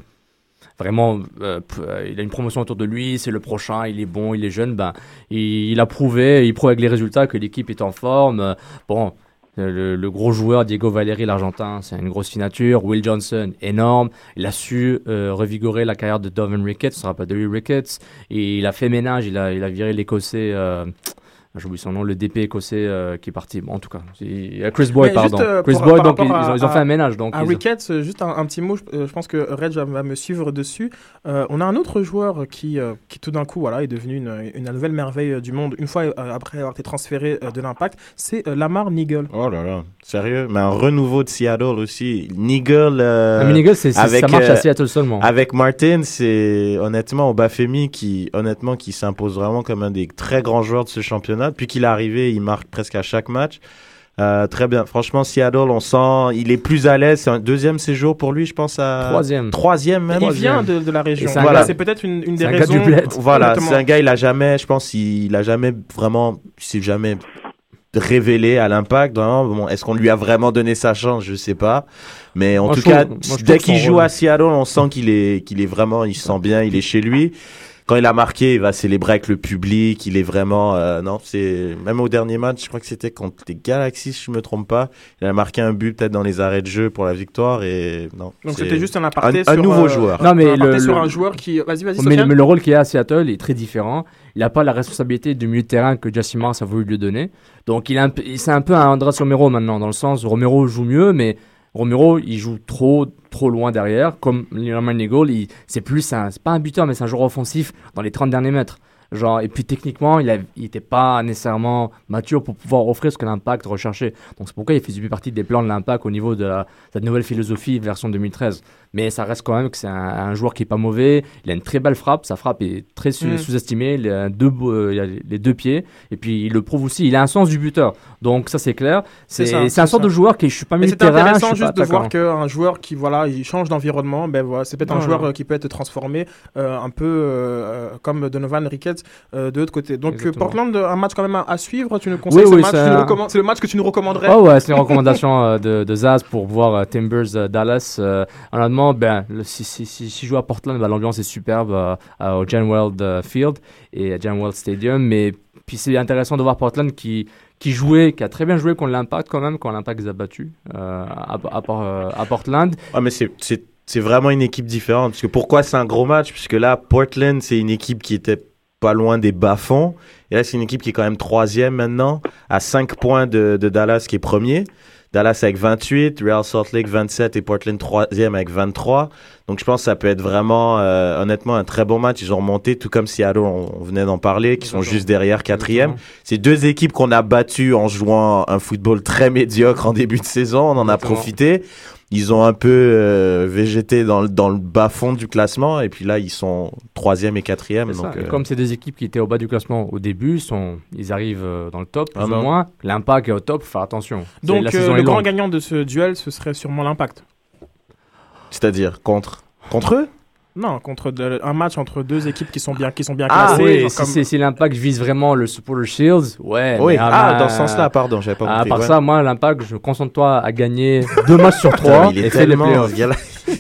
vraiment. euh, euh, il a une promotion autour de lui, c'est le prochain, il est bon, il est jeune. Ben, il, il a prouvé, il prouve avec les résultats que l'équipe est en forme. Euh, Bon. Le, le gros joueur Diego Valeri, l'Argentin, c'est une grosse signature. Will Johnson, énorme. Il a su euh, revigorer la carrière de Dovan Ricketts, ce sera pas Dewey Ricketts. Et il a fait ménage, il a, il a viré l'Écossais. Euh, J'oublie son nom, le DP écossais euh, qui est parti. Bon, en tout cas, il Chris Boyd, pardon. euh, Chris Boyd, donc ils, rapport à- ils ont, ils ont à- fait un ménage. Donc À ils ont- Ricketts, euh, juste un, un petit mot, je, je pense que Reg va, me suivre dessus. Euh, on a un autre joueur qui, euh, qui tout d'un coup voilà, est devenu une, une nouvelle merveille du monde une fois euh, après avoir été transféré euh, de l'impact, c'est euh, Lamar Nigel. Oh là là, sérieux? Mais un renouveau de Seattle aussi. Nigel. euh, Un mini c'est, avec, ça marche euh, à Seattle seulement. Avec Martin, c'est honnêtement Obafemi qui, honnêtement, qui s'impose vraiment comme un des très grands joueurs de ce championnat. Depuis qu'il est arrivé, il marque presque à chaque match. Euh, très bien. Franchement, Seattle, on sent, il est plus à l'aise. C'est un deuxième séjour pour lui, je pense à Troisième. troisième même. Il vient de, de la région. C'est Voilà, peut-être une, des un gars du raisons. bled. Voilà, c'est un gars, il a jamais, je pense, il, il a jamais vraiment, il s'est jamais révélé à l'impact. Bon, est-ce qu'on lui a vraiment donné sa chance? Je sais pas. Mais en Moi, tout trouve- cas, moi, dès qu'il joue rôle- à Seattle, on sent qu'il est, qu'il est vraiment, il se sent bien, il est chez lui. Quand il a marqué, il va célébrer avec le public. Il est vraiment, euh, non, c'est même au dernier match, je crois que c'était contre les Galaxies, si je me trompe pas. Il a marqué un but peut-être dans les arrêts de jeu pour la victoire et non. Donc c'était juste un aparté un- sur un nouveau euh, joueur. Non, mais un aparté le- sur le- un joueur qui. Vas-y, vas-y. mais, le rôle qu'il a à Seattle est très différent. Il n'a pas la responsabilité du milieu de terrain que Jesse Mars a voulu lui donner. Donc, il un c'est un peu un Andrés Romero maintenant, dans le sens où Romero joue mieux, mais Romero, il joue trop, trop loin derrière. Comme Nigel, il, c'est plus un, pas un buteur, mais c'est un joueur offensif dans les 30 derniers mètres. Genre, et puis techniquement, il n'était pas nécessairement mature pour pouvoir offrir ce que l'impact recherchait. Donc c'est pourquoi il faisait partie des plans de l'impact au niveau de la, de la nouvelle philosophie version 2013. Mais ça reste quand même que c'est un, un joueur qui est pas mauvais. Il a une très belle frappe. Sa frappe est très su- Mm. sous-estimée. Il a, deux, euh, il a les deux pieds. Et puis il le prouve aussi. Il a un sens du buteur. Donc ça c'est clair. C'est un sorte ça. de joueur qui je suis pas milieu c'est intéressant juste de voir qu'un joueur qui voilà, il change d'environnement, ben voilà, c'est peut-être un joueur euh, qui peut être transformé euh, un peu euh, comme Donovan Ricketts euh, de l'autre côté. Donc euh, Exactement. Portland, un match quand même à, à suivre. Tu nous conseilles Oui, ce oui, match un- C'est le match que tu nous recommanderais? Oh ouais, c'est une recommandation euh, de, de Zaz pour voir euh, Timbers euh, Dallas. Euh, honnêtement, ben, si, si, si, je joue à Portland, ben, l'ambiance est superbe euh, au Jan Weld euh, Field et à Jan Weld Stadium. Mais puis c'est intéressant de voir Portland qui, qui jouait, qui a très bien joué contre l'Impact quand même, quand l'Impact les a battus euh, à, à, Por- à Portland. Ah, mais c'est- c'est vraiment une équipe différente. Parce que pourquoi c'est un gros match? Puisque là, Portland, c'est une équipe qui était pas loin des bas-fonds. Et là, c'est une équipe qui est quand même troisième maintenant, à 5 points de Dallas qui est premier. Dallas avec 28, Real Salt Lake 27 et Portland troisième avec 23. Donc je pense que ça peut être vraiment, euh, honnêtement, un très bon match. Ils ont remonté, tout comme Seattle, on, on venait d'en parler, qui sont juste derrière quatrième. C'est deux équipes qu'on a battues en jouant un football très médiocre en début de saison. On en a Exactement. profité. Ils ont un peu euh, végété dans, le- dans le bas fond du classement et puis là ils sont troisième et quatrième. C'est ça. Donc, Et euh, comme c'est des équipes qui étaient au bas du classement au début, sont, ils arrivent euh, dans le top, plus Ah ou non. moins. L'impact est au top, faut faire attention. C'est- Donc la euh, saison le est grand longue. gagnant de ce duel, ce serait sûrement l'Impact. c'est-à-dire contre? Contre eux? Non, contre de- un match entre deux équipes qui sont bien, qui sont bien Ah classées. oui, si, comme- c'est- si l'impact vise vraiment le Supporter Shields, ouais. oui. mais, Ah, dans ce sens-là, pardon, j'avais pas À compris. part ouais. ça, moi, l'impact, je concentre-toi à gagner deux matchs sur trois il est et fais les tellement, playoffs.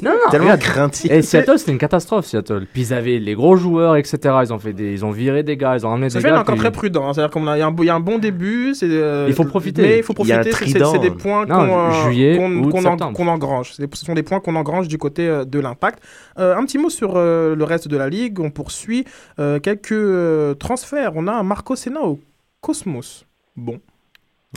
Non, non, tellement regarde. craintif. Et Seattle, c'était une catastrophe, Seattle. Puis ils avaient les gros joueurs, etc. Ils ont fait des, ils ont viré des gars, ils ont ramené Ça des fait gars. encore puis- très prudent. hein. C'est-à-dire qu'il y, y a un bon début. c'est, euh, Il faut profiter. Mais il faut Il y a un profiter. c'est- C'est c'est des points Non, qu'on euh, juillet, qu'on- août, qu'on en- septembre. qu'on engrange. C'est Ce sont des points qu'on engrange du côté euh, de l'impact. Euh, un petit mot sur euh, le reste de la ligue. On poursuit euh, quelques euh, transferts. On a un Marco Senna au Cosmos. Bon.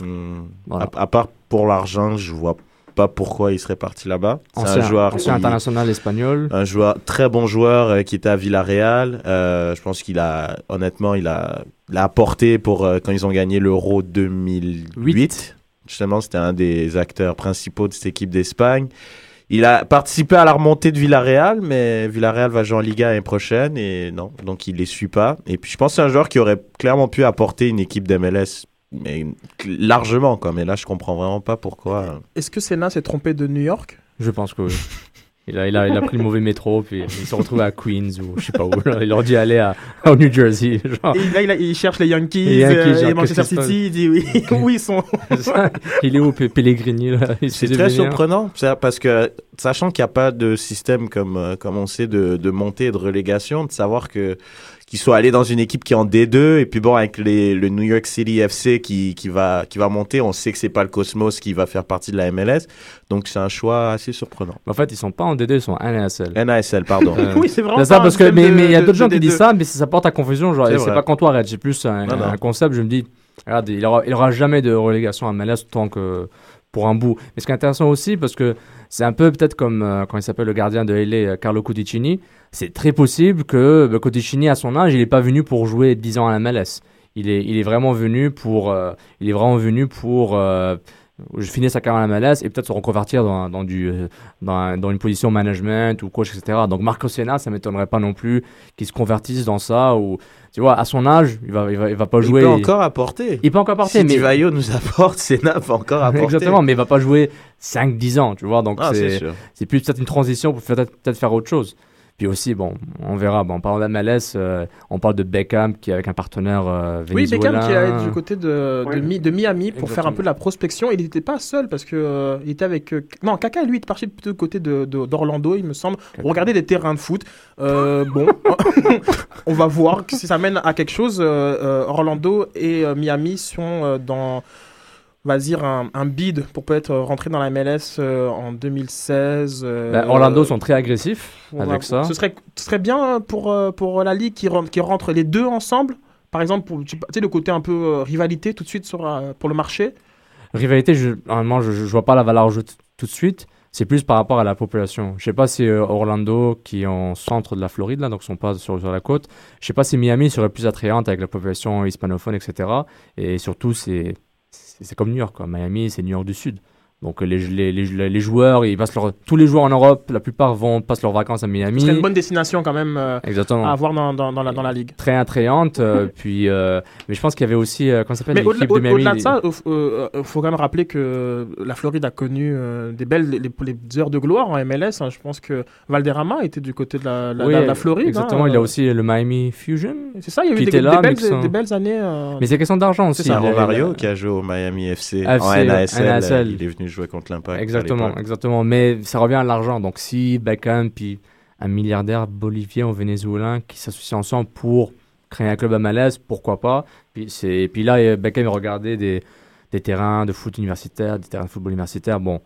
Hmm. Voilà. À, à part pour l'argent, je vois pas pourquoi il serait parti là-bas. C'est un joueur qui- international espagnol. un joueur très bon joueur euh, qui était à Villarreal. Euh, je pense qu'il a honnêtement il a, il a apporté pour euh, quand ils ont gagné l'Euro 2008. Justement, c'était un des acteurs principaux de cette équipe d'Espagne. Il a participé à la remontée de Villarreal, mais Villarreal va jouer en Liga l'année prochaine et non, donc il les suit pas. Et puis je pense que c'est un joueur qui aurait clairement pu apporter une équipe d'MLS, mais largement quoi. Mais là, je comprends vraiment pas pourquoi. Est-ce que Senna s'est trompé de New York? Je pense que oui. Il a, il, a, il a pris le mauvais métro, puis il s'est retrouvé à Queens ou je sais pas où. Il leur dit aller à, au New Jersey. Genre. Et là, il, a- il cherche les Yankees, Les Yankees, euh, genre, et Manchester se City. Il dit oui. où ils sont il est où, Pe- Pellegrini se C'est très venir. surprenant, parce que sachant qu'il n'y a pas de système comme, euh, comme on sait de, de montée et de relégation, de savoir que qu'il soit allé dans une équipe qui est en D2 et puis bon avec les, le New York City FC qui, qui va qui va monter, on sait que c'est pas le Cosmos qui va faire partie de la MLS, donc c'est un choix assez surprenant. En fait, ils sont pas en D2, ils sont en NASL. NASL, pardon. Euh, Oui, c'est vraiment C'est ça, parce que, mais il y a d'autres gens qui disent ça, mais ça porte à confusion. Genre, C'est pas contre toi, Red, c'est plus un, Non, non. un concept. Je me dis, regarde, il aura, il aura jamais de relégation à MLS tant que pour un bout. Mais ce qui est intéressant aussi, parce que c'est un peu peut-être comme euh, quand il s'appelle le gardien de LA, euh, Carlo Cudicini, c'est très possible que bah, à son âge, il n'est pas venu pour jouer 10 ans à la MLS. Il est, il est vraiment venu pour, euh, il est vraiment venu pour je finis sa carrière à la MLS et peut-être se reconvertir dans, dans, du, euh, dans, un- dans une position management ou coach, etc. Donc Marco Senna, ça m'étonnerait pas non plus qu'il se convertisse dans ça ou tu vois, à son âge, il va, il va, il va pas Il jouer. peut encore apporter. Il peut encore apporter, si mais Divayo nous apporte, Senna va encore apporter. exactement, mais il va pas jouer 5-10 ans, tu vois. Donc Ah, c'est plus peut-être une transition pour peut-être peut-être faire autre chose. Puis aussi, bon, on verra. Bon, en parlant d'MLS, euh, on parle de Beckham qui est avec un partenaire euh, Oui, vénézuélien. Beckham qui est du côté de, de, de Miami pour faire un peu la prospection. Il n'était pas seul parce que euh, il était avec. euh, non, Kaka, lui, il est parti plutôt du côté de- de- d'Orlando, il me semble. Pour regarder des terrains de foot. Euh, bon, on va voir si ça mène à quelque chose. Orlando et euh, Miami sont euh, dans. On va dire un, un bid pour peut-être rentrer dans la MLS euh, en 2016. euh, Ben, Orlando sont très agressifs avec va- ça. Ce serait, ce serait bien pour, euh, pour la Ligue qui, rentre- qui rentre les deux ensemble. Par exemple, pour, tu sais, le côté un peu euh, rivalité tout de suite sur, pour le marché. Rivalité, je, normalement, je, je vois pas la valeur ajoutée tout de suite. C'est plus par rapport à la population. Je sais pas si Orlando, qui est en centre de la Floride, là, donc sont pas sur, sur la côte, je sais pas si Miami serait plus attrayante avec la population hispanophone, etc. Et surtout, c'est c'est comme New York. Quoi. Miami, c'est New York du Sud. Donc les, les, les, les joueurs, ils passent leur, tous les joueurs en Europe, la plupart vont passent leurs vacances à Miami. Ce serait une bonne destination quand même euh, à avoir dans, dans, dans, la, dans la ligue. Très attrayante. euh, puis, euh, mais je pense qu'il y avait aussi, euh, comment ça s'appelle, l'équipe de Miami. au-delà de ça, il faut quand même rappeler que la Floride a connu euh, des belles les, les heures de gloire en MLS. hein. Je pense que Valderrama était du côté de la, la, Oui, la- la Floride. Exactement. hein. Il y a aussi le Miami Fusion. C'est ça, il y a eu des, là, belles, qui sont- des belles années. euh, Mais c'est question d'argent aussi. C'est Romario qui a joué au Miami FC, en FC, NASL, NASL. Il est venu jouer contre l'Impact. Exactement, exactement. Mais ça revient à l'argent. Donc si Beckham puis un milliardaire bolivien ou vénézuélien qui s'associent ensemble pour créer un club à malaise, pourquoi pas? Puis, c'est, puis là, euh, Beckham il regardait des, des terrains de foot universitaire, des terrains de football universitaire. Bon,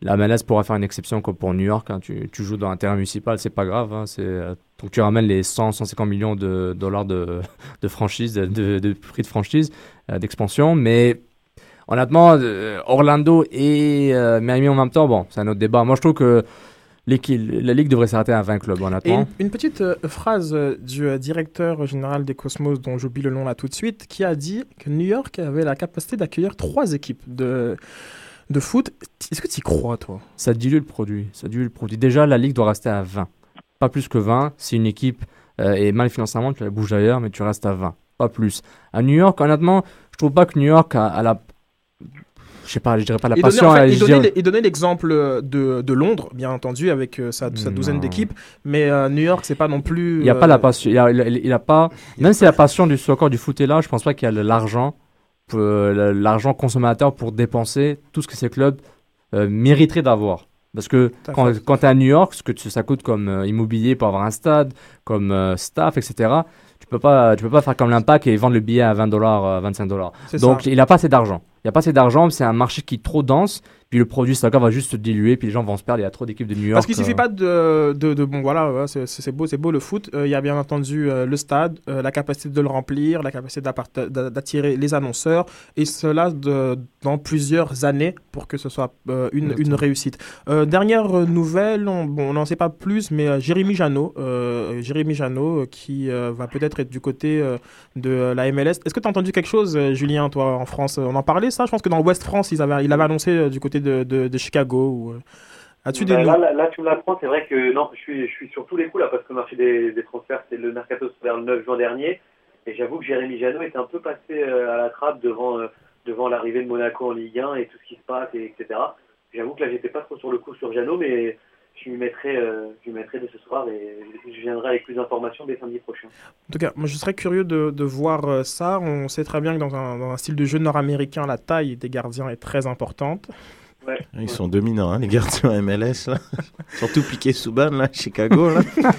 la malaise pourra faire une exception comme pour New York. hein. Tu, tu joues dans un terrain municipal, c'est pas grave. hein. Euh, donc tu ramènes les 100, 150 millions de dollars de, de franchise, de, de- de prix de franchise, euh, d'expansion. Mais honnêtement, euh, Orlando et euh, Miami en même temps, bon, c'est un autre débat. Moi, je trouve que la ligue devrait s'arrêter à 20 clubs, Et honnêtement. une, une petite euh, phrase euh, du euh, directeur général des Cosmos, dont j'oublie le nom là tout de suite, qui a dit que New York avait la capacité d'accueillir trois équipes de, de foot. Est-ce que tu y crois, toi? Ça dilue le produit. Ça dilue le produit. Déjà, la ligue doit rester à 20. Pas plus que 20. Si une équipe est mal financièrement, tu la bouges ailleurs, mais tu restes à 20. Pas plus. À New York, honnêtement, je trouve pas que New York a, a la. Je sais pas, je dirais pas la passion. en fait, dirais- donnait l'exemple euh, de, de Londres, bien entendu, avec euh, sa, sa douzaine Non. d'équipes. Mais euh, New York, c'est pas non plus. Il n'y a pas la passion. Il a, il a- il a pas. Même si la passion du soccer, du foot est là, je pense pas qu'il y a l'argent, l'argent consommateur pour dépenser tout ce que ces clubs mériteraient d'avoir. Parce que quand, tu es à New York, ce que tu- ça coûte comme euh, immobilier pour avoir un stade, comme euh, staff, etc., tu peux pas, tu peux pas faire comme l'impact et vendre le billet à 20 dollars, 25 dollars. Donc ça. il n'a pas assez d'argent. Il n'y a pas assez d'argent, c'est un marché qui est trop dense, puis le produit soccer va juste se diluer, puis les gens vont se perdre. Il y a trop d'équipes de New York. Parce qu'il suffit euh, pas de, de, de- bon voilà, ouais, c'est- beau, c'est beau le foot. Euh, Il y a bien entendu euh, le stade, euh, la capacité de le remplir, la capacité d'attirer les annonceurs, et cela de, dans plusieurs années pour que ce soit une, réussite. Dernière nouvelle, on bon, on n'en sait pas plus, mais Jérémy Janot, Jérémy Janot qui va peut-être être du côté de la MLS. Est-ce que tu as entendu quelque chose, Julien, toi, en France? On en parlait, ça? Je pense que dans West France, ils avaient, il avait annoncé du côté de, de, de Chicago. Ou, euh, As-tu des Bah, là, là, là, tu me l'apprends, c'est vrai que non, je suis, je suis sur tous les coups là parce que le marché des, des transferts, c'est le mercato vers le 9 juin dernier. Et j'avoue que Jérémy Janot était un peu passé euh, à la trappe devant, euh, devant l'arrivée de Monaco en Ligue 1 et tout ce qui se passe, et, etc. J'avoue que là, j'étais pas trop sur le coup sur Janot, mais je lui mettrai, euh, je lui mettrai dès ce soir et je viendrai avec plus d'informations dès samedi prochain. En tout cas, moi je serais curieux de, de voir ça. On sait très bien que dans un, dans un style de jeu nord-américain, la taille des gardiens est très importante. Ouais. Ils sont dominants, hein, les gardiens MLS. Là. Surtout Piqué Souban, là, Chicago. Là.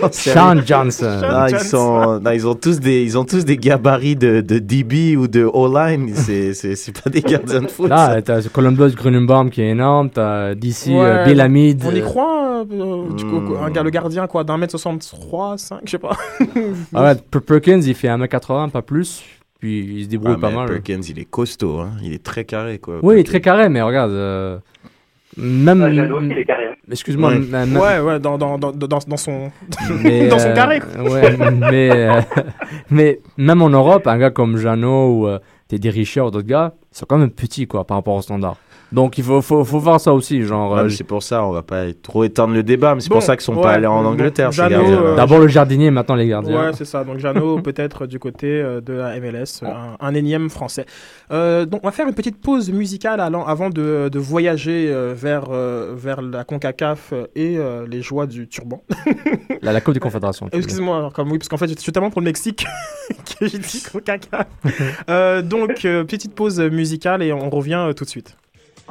Non. Sean Johnson. Ah, ils, sont, non, ils, ont tous des, ils ont tous des gabarits de, de DB ou de O-line. C'est, c'est, c'est pas des gardiens de foot. Là, t'as Columbus Grunenbaum qui est énorme, t'as DC Ouais, euh, Bill Hamid. On y euh, croit euh, du coup, Hmm. un gars, le gardien quoi, d'un mètre 63, 5, je sais pas. Ah ouais, Per- Perkins, il fait 1m80, pas plus. Puis il se débrouille Ah, pas mal. Perkins, il est costaud. Hein. Il est très carré. Quoi, Oui, il est très carré, mais regarde. euh, même. Carré. hein. Excuse-moi. Ouais. même- Ouais, ouais, dans, dans, dans, dans, dans son. mais, dans son euh, carré. Ouais, mais, euh, mais même en Europe, un gars comme Jeannot ou euh, Teddy Richard ou d'autres gars, ils sont quand même petits quoi, par rapport au standard. Donc il faut, faut, faut voir ça aussi. Genre, Ouais, euh, c'est pour ça, on va pas trop étendre le débat, mais c'est Bon, pour ça qu'ils sont ouais, pas allés en Angleterre, ces Jeannot, gardiens. euh, D'abord le jardinier, maintenant les gardiens. Ouais, c'est ça. Donc Jeannot peut-être du côté euh, de la MLS, un, un énième français. Euh, donc on va faire une petite pause musicale allant- avant de, de voyager euh, vers, euh, vers la CONCACAF et euh, les joies du turban. La, la Coupe des Confédérations. Excuse-moi, alors, comme oui, parce qu'en fait, je suis tellement pour le Mexique que j'ai dit CONCACAF. Euh, donc, euh, petite pause musicale et on revient euh, tout de suite.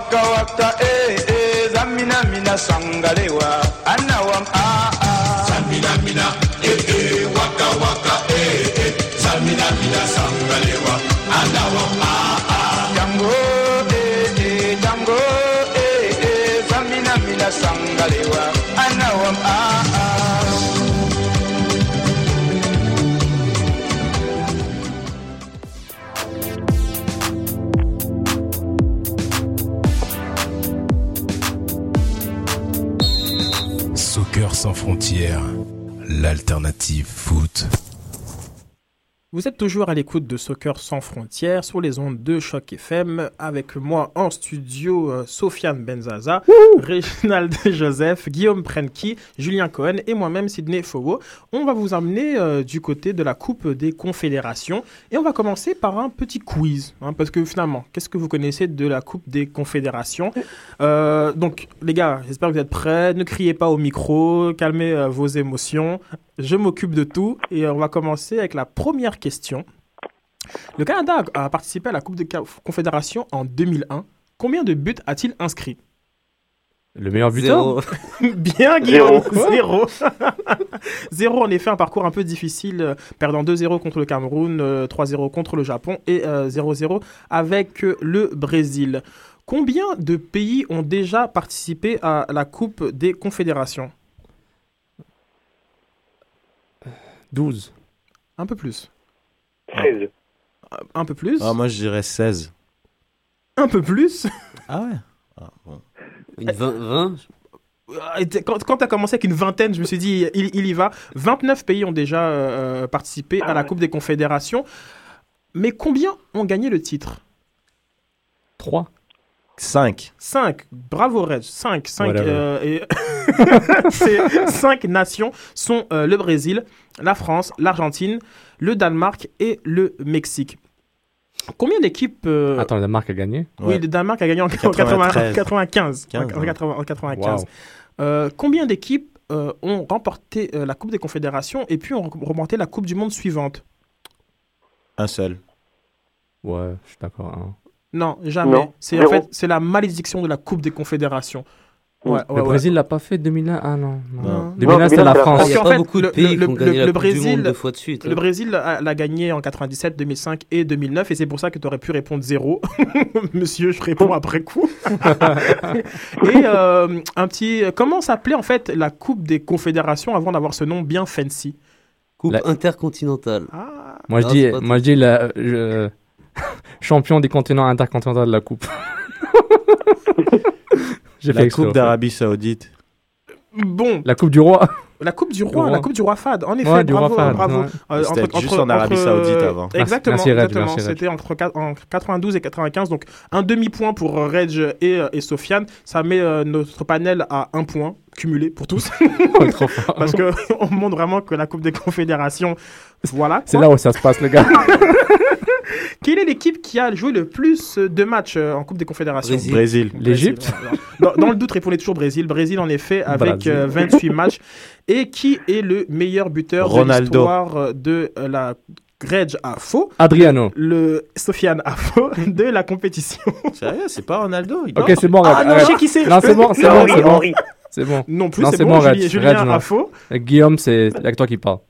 waka waka eh eh zamina mina sangalewa. Anawam ah ah. Zamina mina eh eh waka waka eh eh. Zamina mina sangalewa. Anawam ah ah. Jango eh eh jango eh eh zamina mina sangalewa foot. Vous êtes toujours à l'écoute de Soccer sans frontières sur les ondes de Choc FM avec moi en studio euh, Sofiane Benzaza, Réginald Joseph, Guillaume Prenki, Julien Cohen et moi-même Sidney Fogo. On va vous emmener euh, du côté de la Coupe des Confédérations et on va commencer par un petit quiz hein, parce que finalement, qu'est-ce que vous connaissez de la Coupe des Confédérations? Euh, Donc les gars, j'espère que vous êtes prêts. Ne criez pas au micro, calmez euh, vos émotions. Je m'occupe de tout et on va commencer avec la première question. Le Canada a participé à la Coupe des Ca- Confédérations en 2001. Combien de buts a-t-il inscrit? Le meilleur buteur? Zéro. Bien, Guillaume Zéro. Zéro, en effet, un parcours un peu difficile, euh, perdant 2-0 contre le Cameroun, euh, 3-0 contre le Japon et euh, 0-0 avec euh, le Brésil. Combien de pays ont déjà participé à la Coupe des Confédérations? 12. Un peu plus. 13. Un peu plus. Ah, moi, je dirais 16. Un peu plus. Ah ouais ah, bon. Une 20, 20 Ah, Quand, quand tu as commencé avec une vingtaine, je me suis dit, il, il y va. 29 pays ont déjà euh, participé à la Coupe des Confédérations. Mais combien ont gagné le titre? 3. 5. 5. Bravo, Reg. 5. 5, Whatever. Ces 5 nations sont euh, le Brésil, la France, l'Argentine, le Danemark et le Mexique. Combien d'équipes euh, Attends, le Danemark a gagné? Oui, le Danemark a gagné en 80 93. 95. En 15, 80 en 95. Wow. Euh, combien d'équipes euh, ont remporté euh, la Coupe des Confédérations et puis ont remporté la Coupe du Monde suivante? Un seul. Ouais, je suis d'accord. hein. Non, jamais. Non, C'est en fait c'est la malédiction de la Coupe des Confédérations. Ouais, ouais, le ouais. Brésil l'a pas fait 2001 Ah non. non. Non. 2001, c'était la France. Il n'y a en pas fait, beaucoup de le- pays le- qui ont le- gagné la le du Brésil- Monde deux fois de suite. Le hein. Brésil a- l'a gagné en 97, 2005 et 2009 et c'est pour ça que tu aurais pu répondre zéro. Monsieur, je réponds après coup. et euh, un petit comment s'appelait en fait la Coupe des Confédérations avant d'avoir ce nom bien fancy? Coupe La- intercontinentale. Ah, Moi, je Non, dis, moi, je dis la, euh, champion des continents intercontinental de la Coupe. J'ai fait La exprès, Coupe fait. d'Arabie Saoudite. bon, La Coupe du Roi. la Coupe du Du Roi, roi. la Coupe du roi Fad. En effet, Ouais, du bravo, roi Fahd, bravo. ouais. Euh, C'était juste en Arabie Saoudite avant. Exactement, Merci, Reg, exactement. C'était entre en 92 et 95, donc un demi-point pour euh, Reg et, euh, et Sofiane. Ça met euh, notre panel à un point cumulé pour tous, fort. parce que on montre vraiment que la Coupe des Confédérations, voilà. C'est là où ça se passe, les gars. Quelle est l'équipe qui a joué le plus de matchs euh, en Coupe des Confédérations Brésil. Brésil. L'Égypte. Dans, dans le doute, répondez toujours Brésil. Brésil, en effet, avec euh, 28 matchs. Et qui est le meilleur buteur de Ronaldo. l'histoire euh, de euh, la Greg à faux Adriano. le Sofiane à faux de la compétition. Sérieux, c'est pas Ronaldo il Ok, c'est bon, Ah non, je sais qui c'est. Non, c'est bon, c'est bon, Henri, c'est bon. Henri. C'est bon. Non plus, c'est bon, bon, Julien. Julien à faux. Guillaume, c'est avec toi qui parle.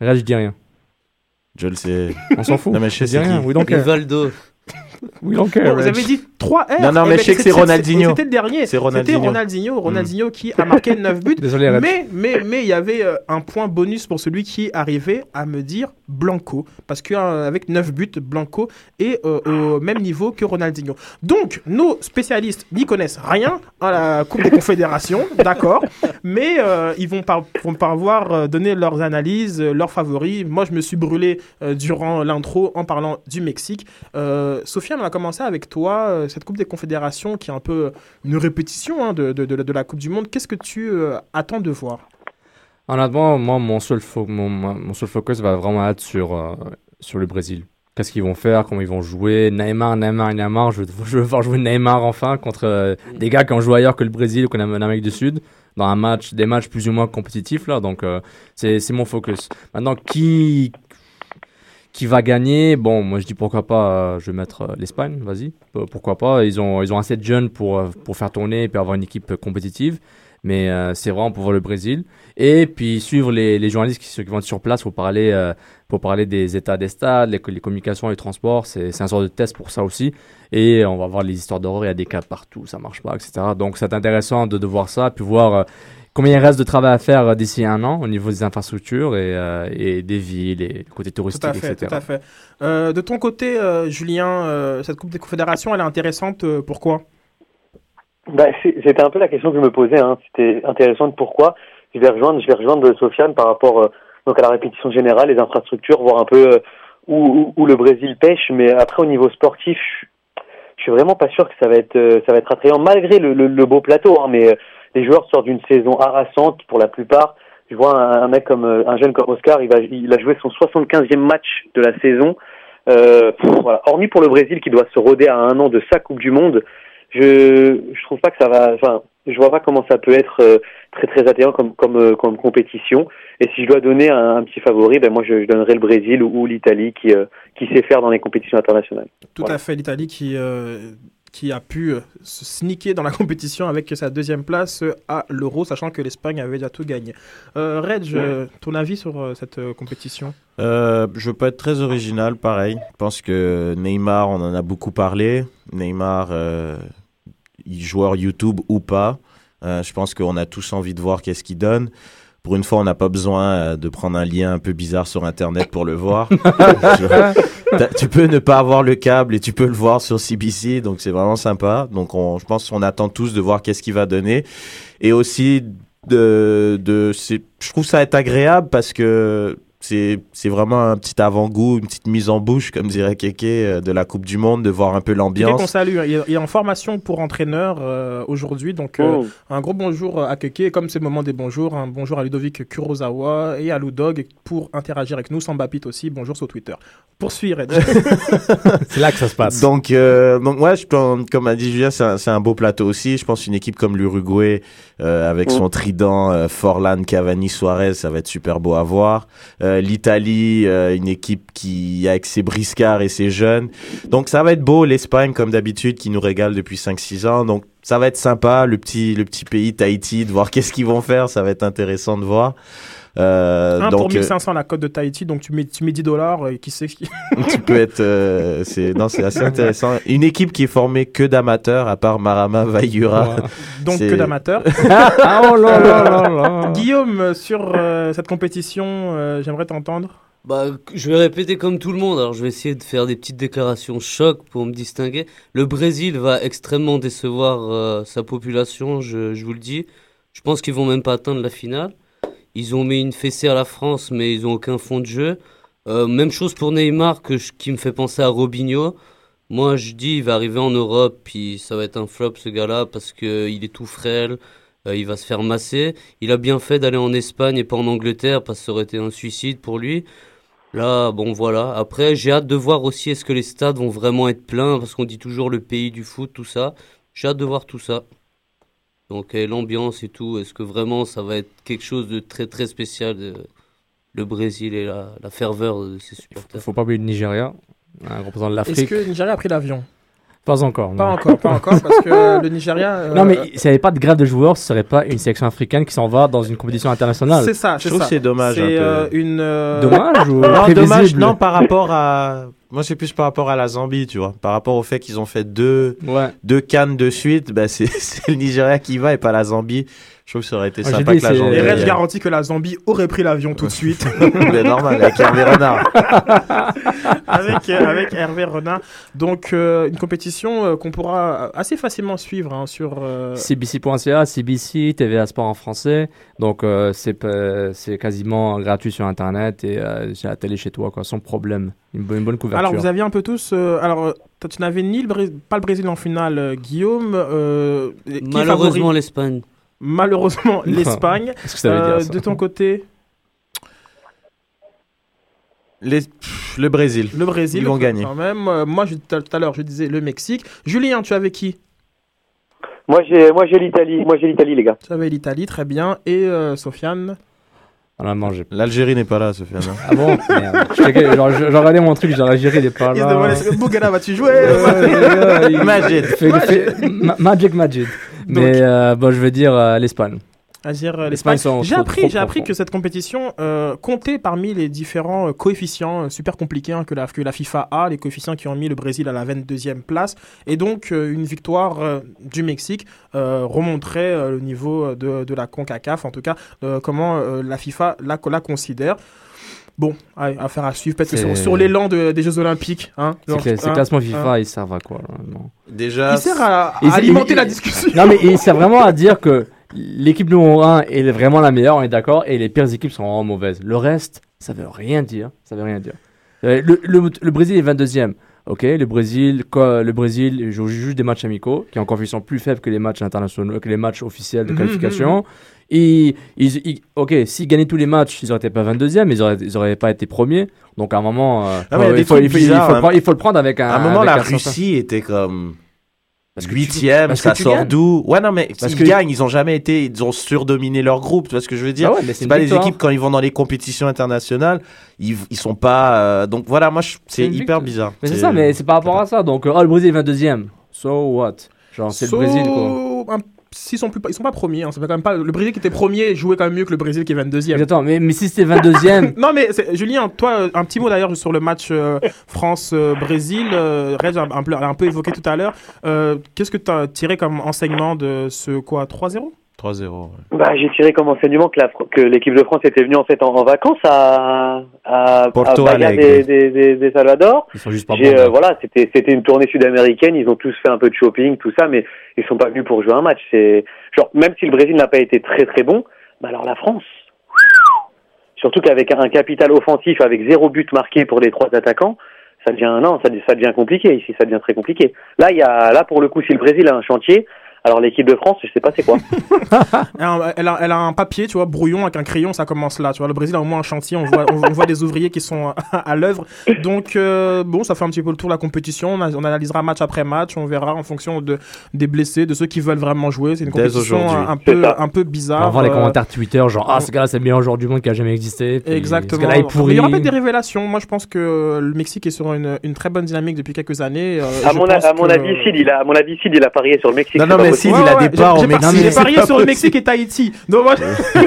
Là, je dis rien. Je le sais. On s'en fout. Non, mais je sais rien. don't care. Rivaldo. We don't care. Bon, vous avez dit 3 R. Non, non, Eh mais ben, je sais que c'est Ronaldinho. C'était le dernier. C'est C'était Ronaldinho. Ronaldinho. Ronaldinho qui a marqué 9 buts. Désolé. Mais, mais, mais il y avait euh, un point bonus pour celui qui arrivait à me dire Blanco. Parce qu'avec 9 buts, Blanco est euh, au même niveau que Ronaldinho. Donc, nos spécialistes n'y connaissent rien à la Coupe des Confédérations, d'accord. Mais euh, ils vont, par, vont euh, donner leurs analyses, euh, leurs favoris. Moi, je me suis brûlé euh, durant l'intro en parlant du Mexique. Euh, Sofiane, on va commencer avec toi. euh, cette Coupe des Confédérations qui est un peu une répétition hein, de, la Coupe du Monde. Qu'est-ce que tu euh, attends de voir? Honnêtement, moi, mon seul, focus va vraiment être sur, euh, sur le Brésil. Qu'est-ce qu'ils vont faire, comment ils vont jouer? Neymar, Neymar, Neymar. Je veux, voir jouer Neymar enfin contre euh, des gars qui ont joué ailleurs que le Brésil ou qu'on a en Amérique du Sud. Dans un match, des matchs plus ou moins compétitifs, là. Donc, euh, c'est mon focus. Maintenant, qui, Qui va gagner? Bon, moi je dis pourquoi pas, je vais mettre l'Espagne, vas-y. Pourquoi pas? Ils ont, ils ont assez de jeunes pour, pour faire tourner et puis avoir une équipe compétitive. Mais euh, c'est vraiment pour voir le Brésil. Et puis suivre les, les journalistes qui, vont être sur place pour parler, euh, pour parler des états des stades, les, les communications, les transports. C'est un sort de test pour ça aussi. Et on va voir les histoires d'horreur, il y a des cas partout, ça marche pas, etc. Donc c'est intéressant de, de voir ça, puis voir euh, combien il reste de travail à faire euh, d'ici un an au niveau des infrastructures et, euh, et des villes et du côté Tout touristique, à fait, etc. tout à fait. Euh, de ton côté, euh, Julien, cette Coupe des Confédérations, elle est intéressante. pourquoi C'est- c'était un peu la question que je me posais. Hein. C'était intéressant de pourquoi. Je vais rejoindre, je vais rejoindre Sofiane par rapport euh, donc à la répétition générale, les infrastructures, voir un peu euh, où, où, le Brésil pêche. Mais après, au niveau sportif, je, suis vraiment pas sûr que ça va être euh, ça va être attrayant malgré le, le, le beau plateau. Hein, mais les joueurs sortent d'une saison harassante pour la plupart. Je vois un, un mec comme un jeune comme Oscar, il va il a joué son 75e match de la saison. Voilà. Hormis pour le Brésil qui doit se roder à un an de sa Coupe du Monde, je je trouve pas que ça va. Enfin, je vois pas comment ça peut être euh, très très attrayant comme comme euh, comme compétition. Et si je dois donner un, un petit favori, ben moi je, je donnerais le Brésil ou, ou l'Italie qui euh, qui sait faire dans les compétitions internationales. Tout Voilà. à fait, l'Italie qui, euh, qui a pu se sneaker dans la compétition avec sa deuxième place à l'Euro, sachant que l'Espagne avait déjà tout gagné. Euh, Reg, ton avis sur cette compétition? Euh, je peux être très original, pareil. Je pense que Neymar, on en a beaucoup parlé. Neymar, euh, joueur YouTube ou pas, euh, je pense qu'on a tous envie de voir qu'est-ce qu'il donne. Pour une fois, on n'a pas besoin euh, de prendre un lien un peu bizarre sur Internet pour le voir. Je- tu peux ne pas avoir le câble et tu peux le voir sur CBC, donc c'est vraiment sympa. Donc on, je pense qu'on attend tous de voir qu'est-ce qu'il va donner. Et aussi, de, de, je trouve ça être agréable parce que c'est c'est vraiment un petit avant-goût, une petite mise en bouche, comme dirait Keke, euh, de la Coupe du Monde, de voir un peu Quelqu'un qu'on l'ambiance. salue, hein. il est, en formation pour entraîneur euh, aujourd'hui, donc euh, Oh. un gros bonjour à Keke, comme c'est le moment des bonjours, un bonjour à Ludovic Kurosawa et à Ludog pour interagir avec nous, Sambapit aussi, bonjour sur Twitter. Poursuis Reg. C'est là que ça se passe. Donc, euh, donc ouais, je pense, comme a dit Julien, c'est un, c'est un beau plateau aussi. Je pense une équipe comme l'Uruguay, euh, avec Mm. son trident euh, Forlan, Cavani, Suarez, ça va être super beau à voir. Euh, L'Italie, euh, une équipe qui avec ses briscards et ses jeunes. Donc ça va être beau. L'Espagne, comme d'habitude, qui nous régale depuis 5-6 ans. Donc ça va être sympa. Le petit, le petit pays Tahiti, de voir qu'est-ce qu'ils vont faire. Ça va être intéressant de voir. Euh, Un pour donc, euh, 1500 la cote de Tahiti, donc tu mets, tu mets 10 dollars, et qui sait ce qui... tu peux être euh, c'est non c'est assez intéressant une équipe qui est formée que d'amateurs à part Marama Vaillura donc C'est- que d'amateurs. ah oh là là là là. Guillaume, euh, sur euh, cette compétition, euh, j'aimerais t'entendre. Bah, je vais répéter comme tout le monde. Alors, je vais essayer de faire des petites déclarations choc pour me distinguer. Le Brésil va extrêmement décevoir euh, sa population, je, je vous le dis. Je pense qu'ils vont même pas atteindre la finale. Ils ont mis une fessée à la France, mais ils ont aucun fond de jeu. Euh, même chose pour Neymar, que qui me fait penser à Robinho. Moi, je dis, il va arriver en Europe, puis ça va être un flop, ce gars-là, parce que il est tout frêle. euh, il va se faire masser. Il a bien fait d'aller en Espagne et pas en Angleterre, parce que ça aurait été un suicide pour lui. Là, bon voilà. Après, j'ai hâte de voir aussi est-ce que les stades vont vraiment être pleins, parce qu'on dit toujours le pays du foot, tout ça. J'ai hâte de voir tout ça. Donc euh, l'ambiance et tout, est-ce que vraiment ça va être quelque chose de très très spécial, de- le Brésil et la, la ferveur de ses supporters? Faut pas oublier le Nigeria, un représentant de Est-ce l'Afrique. que le Nigeria a pris l'avion? Pas encore. Pas encore, pas encore, parce que le Nigeria... euh, Non, mais s'il n'y avait pas de grève de joueurs, ce serait pas une sélection africaine qui s'en va dans une compétition internationale. C'est ça, je trouve que c'est dommage un C'est peu. euh, une... euh, Dommage ou non dommage non par rapport à moi c'est plus par rapport à la Zambie tu vois par rapport au fait qu'ils ont fait deux Ouais. deux cannes de suite bah c'est c'est le Nigeria qui va et pas la Zambie je trouve que ça aurait été Ah, sympa dit, que la c'est- Zambie Et que la Zambie aurait pris l'avion tout de suite mais normal avec Hervé Renard avec, euh, avec Hervé Renard. Donc, euh, une compétition euh, qu'on pourra assez facilement suivre hein, sur. euh, CBC.ca, CBC, TVA Sport en français. Donc, euh, c'est c'est quasiment gratuit sur Internet et euh, j'ai la télé chez toi, quoi, sans problème. Une, bonne- une bonne couverture. Alors, vous aviez un peu tous. euh, alors, toi, tu n'avais ni le pas le Brésil en finale, Guillaume. euh, Malheureusement, l'Espagne. Malheureusement, l'Espagne. Euh, de ton côté, Les- pff, le Brésil le Brésil. Ils vont gagner. Quand même. Euh, moi, je- tout à l'heure, je disais le Mexique. Julien, tu avais qui Moi j'ai moi j'ai l'Italie, moi j'ai l'Italie les gars. Tu avais l'Italie, très bien. Et euh, Sofiane. L'Algérie n'est pas là, Sofiane. hein. Ah bon? Merde. Je genre, je- J'ai regardé mon truc, j'ai l'Algérie, il est pas Il se là. demandait, Bougana, vas-tu jouer? Ouais, les gars, il- Majid. il fait- il fait- Ma- Magic Magic. Mais euh, bon, je vais dire euh, l'Espagne. À dire euh, L'Espagne J'ai appris, j'ai appris que cette compétition euh, comptait parmi les différents euh, coefficients super compliqués hein, que, la, que la FIFA a, les coefficients qui ont mis le Brésil à la 22e place. Et donc, euh, une victoire euh, du Mexique euh, remonterait euh, le niveau de, de la CONCACAF, en tout cas, euh, comment euh, la FIFA la, la considère. Bon, allez, affaire à suivre. Peut-être sur, sur l'élan de- des Jeux Olympiques. Hein, C'est genre, Ces hein, classements FIFA, hein. ils servent à quoi là, non. Déjà, Il sert à, alimenter la discussion. Non, mais il sert vraiment à dire que l'équipe numéro 1 est vraiment la meilleure, on est d'accord, et les pires équipes sont vraiment mauvaises. Le reste, ça veut rien dire. Ça veut rien dire. Euh, Le, le- le Brésil est 22e. Ok, le Brésil, quoi, le Brésil joue juste des matchs amicaux, qui un coefficient plus faible que les matchs internationaux, que les matchs officiels de Mhm, qualification. Et, ils- ils- ok, s'ils gagnaient tous les matchs, ils n'auraient pas 22e, mais ils auraient, ils auraient pas été premiers. Donc à un moment, euh, Ah, il faut- il, il, hein. prendre, il faut le prendre avec un. à un moment, la Russie était comme Parce que huitième, parce ça sort d'où? Ouais, non, mais Parce ils que- gagnent, ils ont jamais été, ils ont surdominé leur groupe, tu vois ce que je veux dire? Ah ouais, mais c'est pas les équipes quand ils vont dans les compétitions internationales, ils, ils sont pas. euh, donc voilà, moi je- c'est hyper victoire. bizarre. Mais c'est ça, mais c'est par rapport à ça. Donc, euh, oh, le Brésil est 22e. So what? Genre, c'est So, le Brésil, quoi. un- S'ils sont, plus, ils sont pas premiers, hein, ça fait quand même pas. Le Brésil qui était premier jouait quand même mieux que le Brésil qui est 22e. Exactement. Mais, mais si c'était 22e, Non mais Julien, toi, un petit mot d'ailleurs sur le match euh, France-Brésil. Euh, Reg a un, peu- a un peu évoqué tout à l'heure. Euh, Qu'est-ce que tu as tiré comme enseignement de ce quoi 3-0 3-0. ouais. Bah, j'ai tiré comme enseignement que la Fr- que l'équipe de France était venue en fait en, en vacances à à, Porto à des, des, des, des Salvador. ils sont juste pas euh, voilà, c'était c'était une tournée sud-américaine. Ils ont tous fait un peu de shopping, tout ça, mais ils sont pas venus pour jouer un match. C'est genre même si le Brésil n'a pas été très très bon, bah alors la France. Surtout qu'avec un capital offensif avec zéro but marqué pour les trois attaquants, ça devient non, ça, ça devient compliqué ici, ça devient très compliqué. Là, il y a là pour le coup, si le Brésil a un chantier, alors l'équipe de France, je sais pas c'est quoi. elle a, elle, a, un papier, tu vois, brouillon avec un crayon, ça commence là. Tu vois, le Brésil a au moins un chantier, on voit, on, on voit des ouvriers qui sont à, à l'œuvre. Donc, euh, bon, ça fait un petit peu le tour de la compétition. On, a- on analysera match après match, on verra en fonction de, des blessés, de ceux qui veulent vraiment jouer. C'est une Dès compétition un, peu, un peu On bizarre. va voir les euh, commentaires Twitter, genre, ah, ce gars-là, c'est le meilleur joueur du monde qui a jamais existé. puis Exactement. Ce gars-là est pourri. il y aura peut-être des révélations. Moi, je pense que le Mexique est sur une, une très bonne dynamique depuis quelques années. Euh, À mon, a- pense à mon que- avis, Sid, il a à mon avis, Sid, il a parié sur le Mexique. Non, c'est non, pas mais Sid, il a des parts au Mexique. J'ai parié sur le. Mexique et Tahiti. Moi,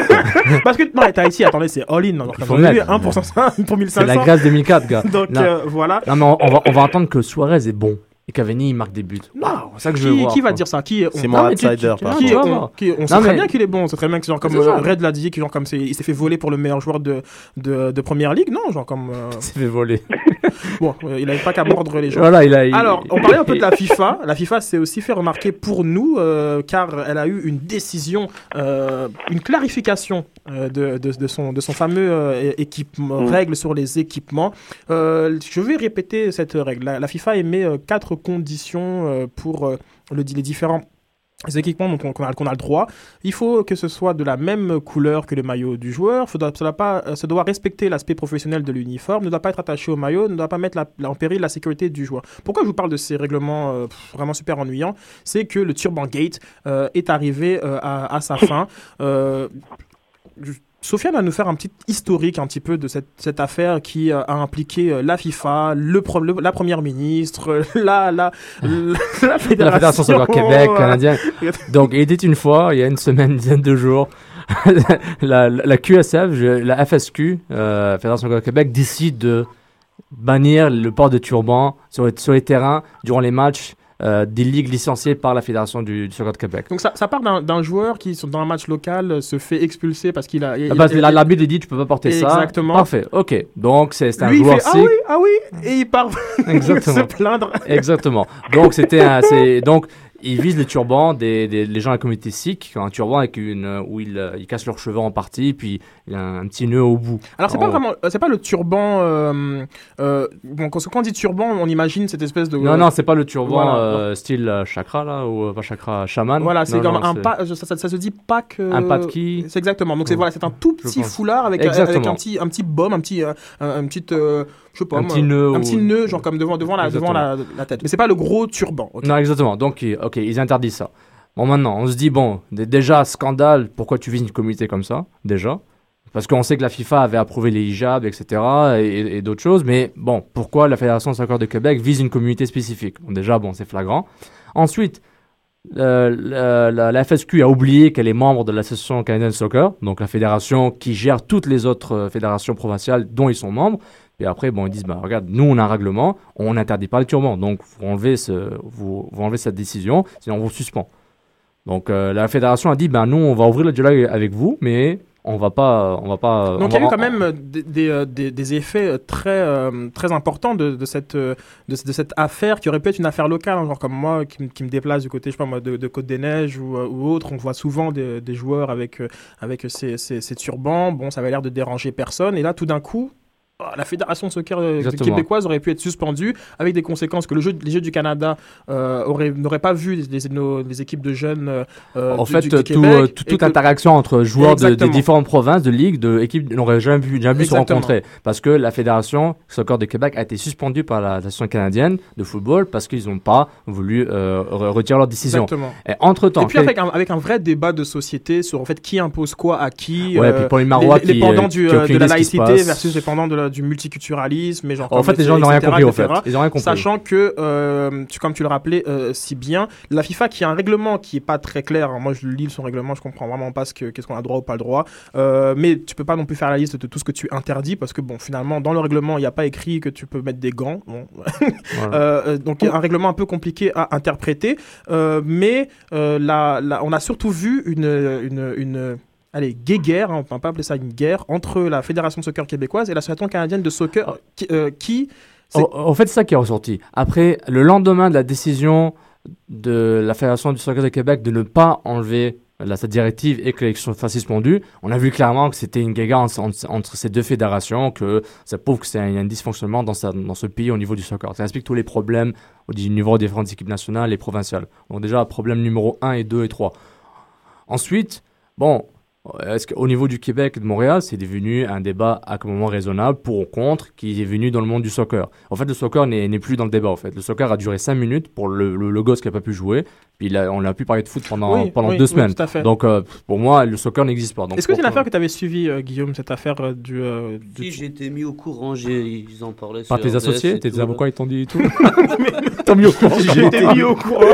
Parce que, non, Tahiti, attendez, c'est all-in. Vous avez vu, 1 pour 500, pour C'est la 1500. Grèce 2004, gars. Donc, non. euh, voilà. Non, mais on, on va, on va entendre que Suarez est bon et Cavani il marque des buts. Waouh, c'est ça que je veux qui, voir. qui va quoi. dire ça Qui est C'est on- mon outsider, par qui, on, qui sait Non, très mais- bien qu'il est bon, c'est très bien que genre comme euh, Red l'a dit, que genre comme il s'est fait voler pour le meilleur joueur de, de, de première ligue, non, genre comme euh, Il s'est fait voler. bon, euh, il n'avait pas qu'à mordre les gens. Voilà, il a. il- Alors, on parlait un peu de la FIFA. La FIFA s'est aussi fait remarquer pour nous, euh, car elle a eu une décision, euh, une clarification euh, de, de, de son, de son fameux euh, équipement, Mm. règle sur les équipements. Euh, je vais répéter cette règle. La, la FIFA émet quatre conditions pour le, les différents équipements qu'on a, qu'on a le droit. Il faut que ce soit de la même couleur que le maillot du joueur. Ça, doit pas, ça doit respecter l'aspect professionnel de l'uniforme, ne doit pas être attaché au maillot, ne doit pas mettre la- la- en péril la sécurité du joueur. Pourquoi je vous parle de ces règlements euh, vraiment super ennuyants? C'est que le Turban Gate euh, est arrivé euh, à, à sa fin. Sofiane va nous faire un petit historique un petit peu de cette, cette affaire qui euh, a impliqué euh, la FIFA, le, pro- le- la première ministre, la, la, la, la fédération, La Fédération Soccer Québec, euh, canadienne. Donc, il était une fois, il y a une semaine, une dizaine de jours, la, QSF, la FSQ, euh, Fédération Soccer Québec, décide de bannir le port de turban sur sur les terrains durant les matchs euh, des ligues licenciées par la Fédération du, du Soccer de Québec. Donc ça, ça part d'un joueur qui, dans un match local, se fait expulser parce qu'il a... il- Ah, Parce que il- la- l'arbitre dit tu peux pas porter ça. Exactement. Parfait, ok. Donc c'est un Lui, il joueur fait, ah oui, ah oui, et il part se plaindre. Exactement. Donc c'était un, donc ils visent les turbans des, des les gens de la communauté sikh qui ont un turban avec une euh, où ils, euh, ils cassent leurs cheveux en partie puis il y a un, petit nœud au bout. Alors c'est pas En- vraiment, euh, c'est pas le turban. Euh, euh, bon, quand, quand on dit turban, on imagine cette espèce de. Non non, c'est pas le turban Voilà. euh, style chakra là ou pas chakra chaman. Voilà, c'est comme non, un pas, ça, ça- ça se dit pack. Un patki. C'est exactement. Donc c'est voilà, c'est un tout petit foulard avec, avec un petit, un petit baume, un petit, un, un petit, euh, je sais pas, Un petit nœud un petit nœud, genre comme devant, devant la, devant la, la tête. Mais c'est pas le gros turban. Non, exactement. Donc, ok, ils interdisent ça. Bon, maintenant, on se dit, bon, déjà, scandale, pourquoi tu vises une communauté comme ça Déjà? Parce qu'on sait que la FIFA avait approuvé les hijabs, etc. et, et d'autres choses. Mais bon, pourquoi la Fédération de soccer de Québec vise une communauté spécifique? Bon, Déjà, bon, c'est flagrant. Ensuite, euh, la, la- la FSQ a oublié qu'elle est membre de l'Association canadienne de soccer, donc la fédération qui gère toutes les autres euh, fédérations provinciales dont ils sont membres. Et après, bon, ils disent, bah, regarde, nous, on a un règlement, on n'interdit pas le turban. Donc, vous enlevez, ce, vous, vous enlevez cette décision, sinon on vous suspend. Donc, euh, la fédération a dit, ben, nous, on va ouvrir le dialogue avec vous, mais on va pas, on va pas. Donc on il y a eu quand même des, des, euh, des- des effets euh, très, euh, très importants de, de cette, de, de cette affaire qui aurait pu être une affaire locale, hein, genre comme moi qui, me- qui me déplace du côté je sais pas moi, de, de Côte-des-Neiges ou, euh, ou autre. On voit souvent des, des joueurs avec, avec ces, ces, ces turbans. Bon, ça avait l'air de déranger personne. Et là, tout d'un coup, la fédération de soccer euh, Exactement. québécoise aurait pu être suspendue avec des conséquences que le jeu, les Jeux du Canada euh, auraient- n'auraient pas vu les, les- nos- les équipes de jeunes euh, En fait, du, tout- du Québec, tout- et toute que- interaction entre joueurs de, des différentes provinces, de ligues, de équipes n'aurait jamais pu se rencontrer. Parce que la Fédération Soccer de Québec a été suspendue par la Fédération canadienne de football parce qu'ils n'ont pas voulu euh, re- retirer leur décision. Exactement. Et entre-temps, Et puis avec un, avec un vrai débat de société sur en fait qui impose quoi à qui. Ouais, puis Pauline Marois les, les qui, pendants du, qui a aucune de la laïcité versus les pendants de la- du multiculturalisme. Et genre, En fait, les gens n'ont rien compris, en fait. Ils rien compris. Sachant que, euh, tu, comme tu le rappelais euh, si bien, la FIFA qui a un règlement qui est pas très clair. hein, moi, je lis son règlement, je comprends vraiment pas ce que qu'est-ce qu'on a droit ou pas le droit. Euh, mais tu peux pas non plus faire la liste de tout ce que tu interdis parce que bon, finalement, dans le règlement, il n'y a pas écrit que tu peux mettre des gants. Bon. Voilà. Donc un règlement un peu compliqué à interpréter, mais la- la- on a surtout vu une, une, une allez, guéguerre, hein, on peut pas appeler ça une guerre, entre la Fédération de soccer québécoise et l'Association canadienne de soccer qui, euh, En, fait, c'est ça qui est ressorti. Après, le lendemain de la décision de la Fédération du soccer de Québec de ne pas enlever la, cette directive et que l'élection soit suspendue, on a vu clairement que c'était une guéguerre entre, entre- ces deux fédérations, que ça prouve que c'est un, un dysfonctionnement dans, dans ce pays au niveau du soccer. Ça explique tous les problèmes au niveau des différentes équipes nationales et provinciales. Donc déjà, problème numéro 1 et 2 et 3. Ensuite, bon, est-ce qu'au niveau du Québec et de Montréal, c'est devenu un débat à un moment raisonnable pour ou contre qui est venu dans le monde du soccer? En fait, le soccer n'est n'est plus dans le débat. En fait, le soccer a duré 5 minutes pour le, le, le gosse qui n'a pas pu jouer. Puis il a- on a pu parler de foot pendant, Oui, pendant oui, deux oui, semaines. tout à fait. Donc, euh, pour moi, le soccer n'existe pas. Donc, Est-ce que c'est une affaire que tu avais suivie, euh, Guillaume, cette affaire euh, du... euh, du- Si j'ai été mis au courant, j'ai- ils en parlaient Par sur tes associés, tes avocats, là. ils t'ont dit et tout? T'as mis au courant. J'ai été mis au courant.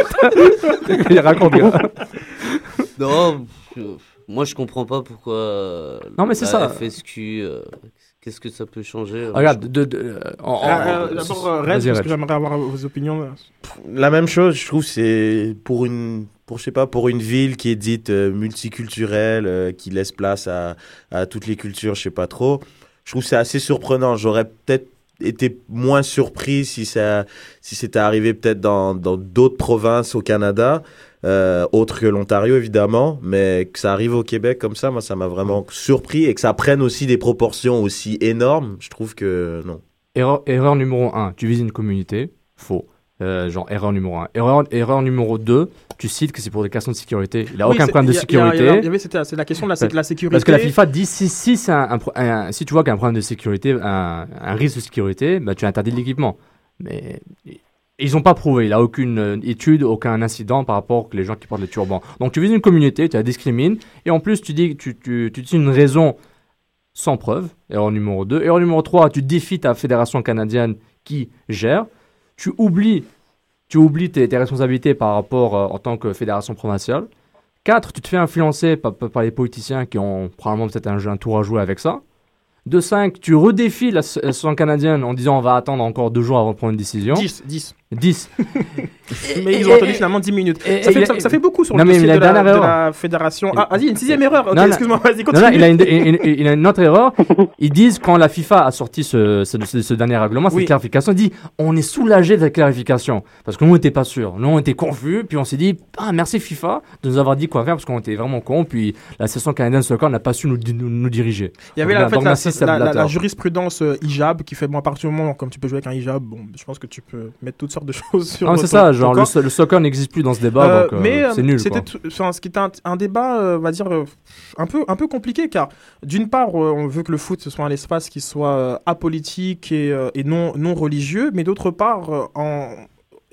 Il raconte. Non, moi je comprends pas pourquoi. euh, Non, mais c'est ça. FSQ, euh, qu'est-ce que ça peut changer euh, Regarde, de, de, euh, en- en- euh, D'abord, euh, Red, parce Red. que j'aimerais avoir vos opinions. La même chose, je trouve, c'est pour une, pour, je sais pas, pour une ville qui est dite euh, multiculturelle, euh, qui laisse place à, à toutes les cultures, je sais pas trop. Je trouve que c'est assez surprenant. J'aurais peut-être été moins surpris si ça, si c'était arrivé peut-être dans dans d'autres provinces au Canada, euh, autres que l'Ontario évidemment, mais que ça arrive au Québec comme ça, moi ça m'a vraiment surpris et que ça prenne aussi des proportions aussi énormes. Je trouve que non. Erreur, erreur numéro 1, tu vises une communauté. Faux. Euh, genre, erreur numéro 1. Erreur, erreur numéro 2, tu cites que c'est pour des questions de sécurité. Il n'a Oui, aucun problème de sécurité. il y a- il y avait- c'était- C'est la question de la, de la sécurité. Parce que la FIFA dit si, si, c'est un, un pro- un- si tu vois qu'il y a un problème de sécurité, un, un risque de sécurité, bah, tu interdis l'équipement. Mais ils n'ont pas prouvé. Il n'y a aucune euh, étude, aucun incident par rapport aux les gens qui portent les turbans. Donc tu vises une communauté, tu la discrimines. Et en plus, tu dis, tu, tu, tu dis une raison sans preuve. Erreur numéro 2. Erreur numéro 3, tu défies ta fédération canadienne qui gère. Tu oublies, tu oublies tes, responsabilités par rapport euh, en tant que fédération provinciale. 4. Tu te fais influencer par, les politiciens qui ont probablement peut-être un, tour à jouer avec ça. De 5. Tu redéfies la saison canadienne en disant on va attendre encore deux jours avant de prendre une décision. 10, 10. 10. Mais ils ont attendu finalement 10 minutes. et- ça, et fait, il a- ça, ça fait beaucoup sur Non, le dossier de, la, de fédération. Ah, vas-y, une sixième erreur. Ok, Non, non. excuse-moi, vas-y, continue. non, il a, une, il- il- il a une autre erreur. Ils disent quand la FIFA a sorti ce, ce, ce- ce dernier règlement, cette Oui. clarification, ils disent on est soulagé de la clarification. Parce que nous, on n'était pas sûrs. Nous, on était confus. Puis on s'est dit ah, merci FIFA de nous avoir dit quoi faire parce qu'on était vraiment cons. Puis la session canadienne de soccer n'a pas su nous, nous, nous diriger. Il y avait Donc, la, en fait, la, jurisprudence euh, hijab qui fait, bon, à partir du moment où comme tu peux jouer avec un hijab, bon, je pense que tu peux mettre toutes sortes de choses sur Ah, c'est ça, genre le, corps. so- le soccer n'existe plus dans ce débat, Euh, donc euh, mais euh, c'est nul. C'était ce qui était un, un débat, on va dire, un peu, un peu compliqué, car d'une part, on veut que le foot ce soit un espace qui soit apolitique et, et non, non religieux, mais d'autre part, en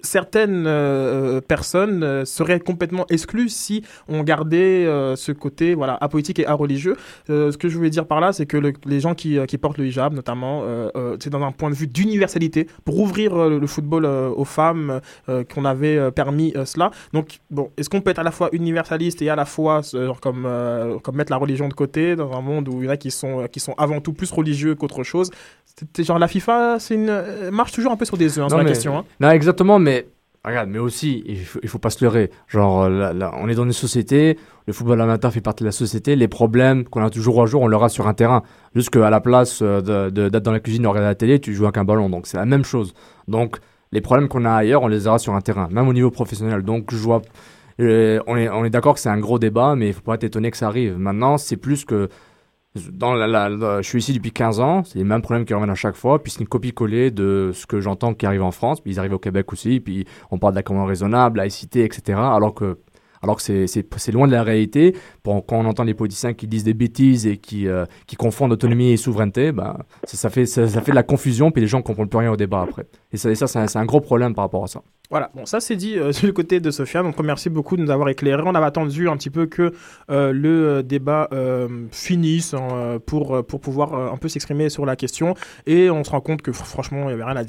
certaines euh, personnes euh, seraient complètement exclues si on gardait euh, ce côté voilà apolitique et areligieux. Euh, ce que je voulais dire par là, c'est que le- les gens qui, euh, portent le hijab, notamment, euh, euh, c'est dans un point de vue d'universalité pour ouvrir euh, le, football euh, aux femmes euh, qu'on avait euh, permis euh, cela. Donc bon, est-ce qu'on peut être à la fois universaliste et à la fois euh, comme euh, mettre la religion de côté dans un monde où il y en a euh, qui sont avant tout plus religieux qu'autre chose? Genre la FIFA, c'est une euh, marche toujours un peu sur des œufs hein, sur la question. hein. Non, exactement, mais regarde, mais aussi, il faut, il faut pas se leurrer. Genre, euh, là, là, on est dans une société, le football amateur fait partie de la société, les problèmes qu'on a toujours à jour, on l'aura sur un terrain. Juste qu'à la place euh, de- de- d'être dans la cuisine de regarder la télé, tu joues avec un ballon, donc c'est la même chose. Donc, les problèmes qu'on a ailleurs, on les aura sur un terrain, même au niveau professionnel. Donc, je vois. euh, on est, on est d'accord que c'est un gros débat, mais il faut pas être étonné que ça arrive. Maintenant, c'est plus que dans la, la- la- je suis ici depuis 15 ans, c'est les mêmes problèmes qui reviennent à chaque fois, puis c'est une copie-collée de ce que j'entends qui arrive en France, puis ils arrivent au Québec aussi, puis on parle d'accommodement raisonnable, laïcité, etc. Alors que, alors que c'est, loin de la réalité. Quand on entend les politiciens qui disent des bêtises et qui, euh, qui confondent autonomie et souveraineté, ben, ça, fait, ça, fait de la confusion, puis les gens ne comprennent plus rien au débat après. Et ça, c'est un gros problème par rapport à ça. Voilà, bon, ça c'est dit euh, du côté de Sofiane. Donc, merci beaucoup de nous avoir éclairé. On avait attendu un petit peu que euh, le euh, débat finisse hein, pour, pour pouvoir un peu s'exprimer sur la question. Et on se rend compte que fr- franchement, il n'y avait rien à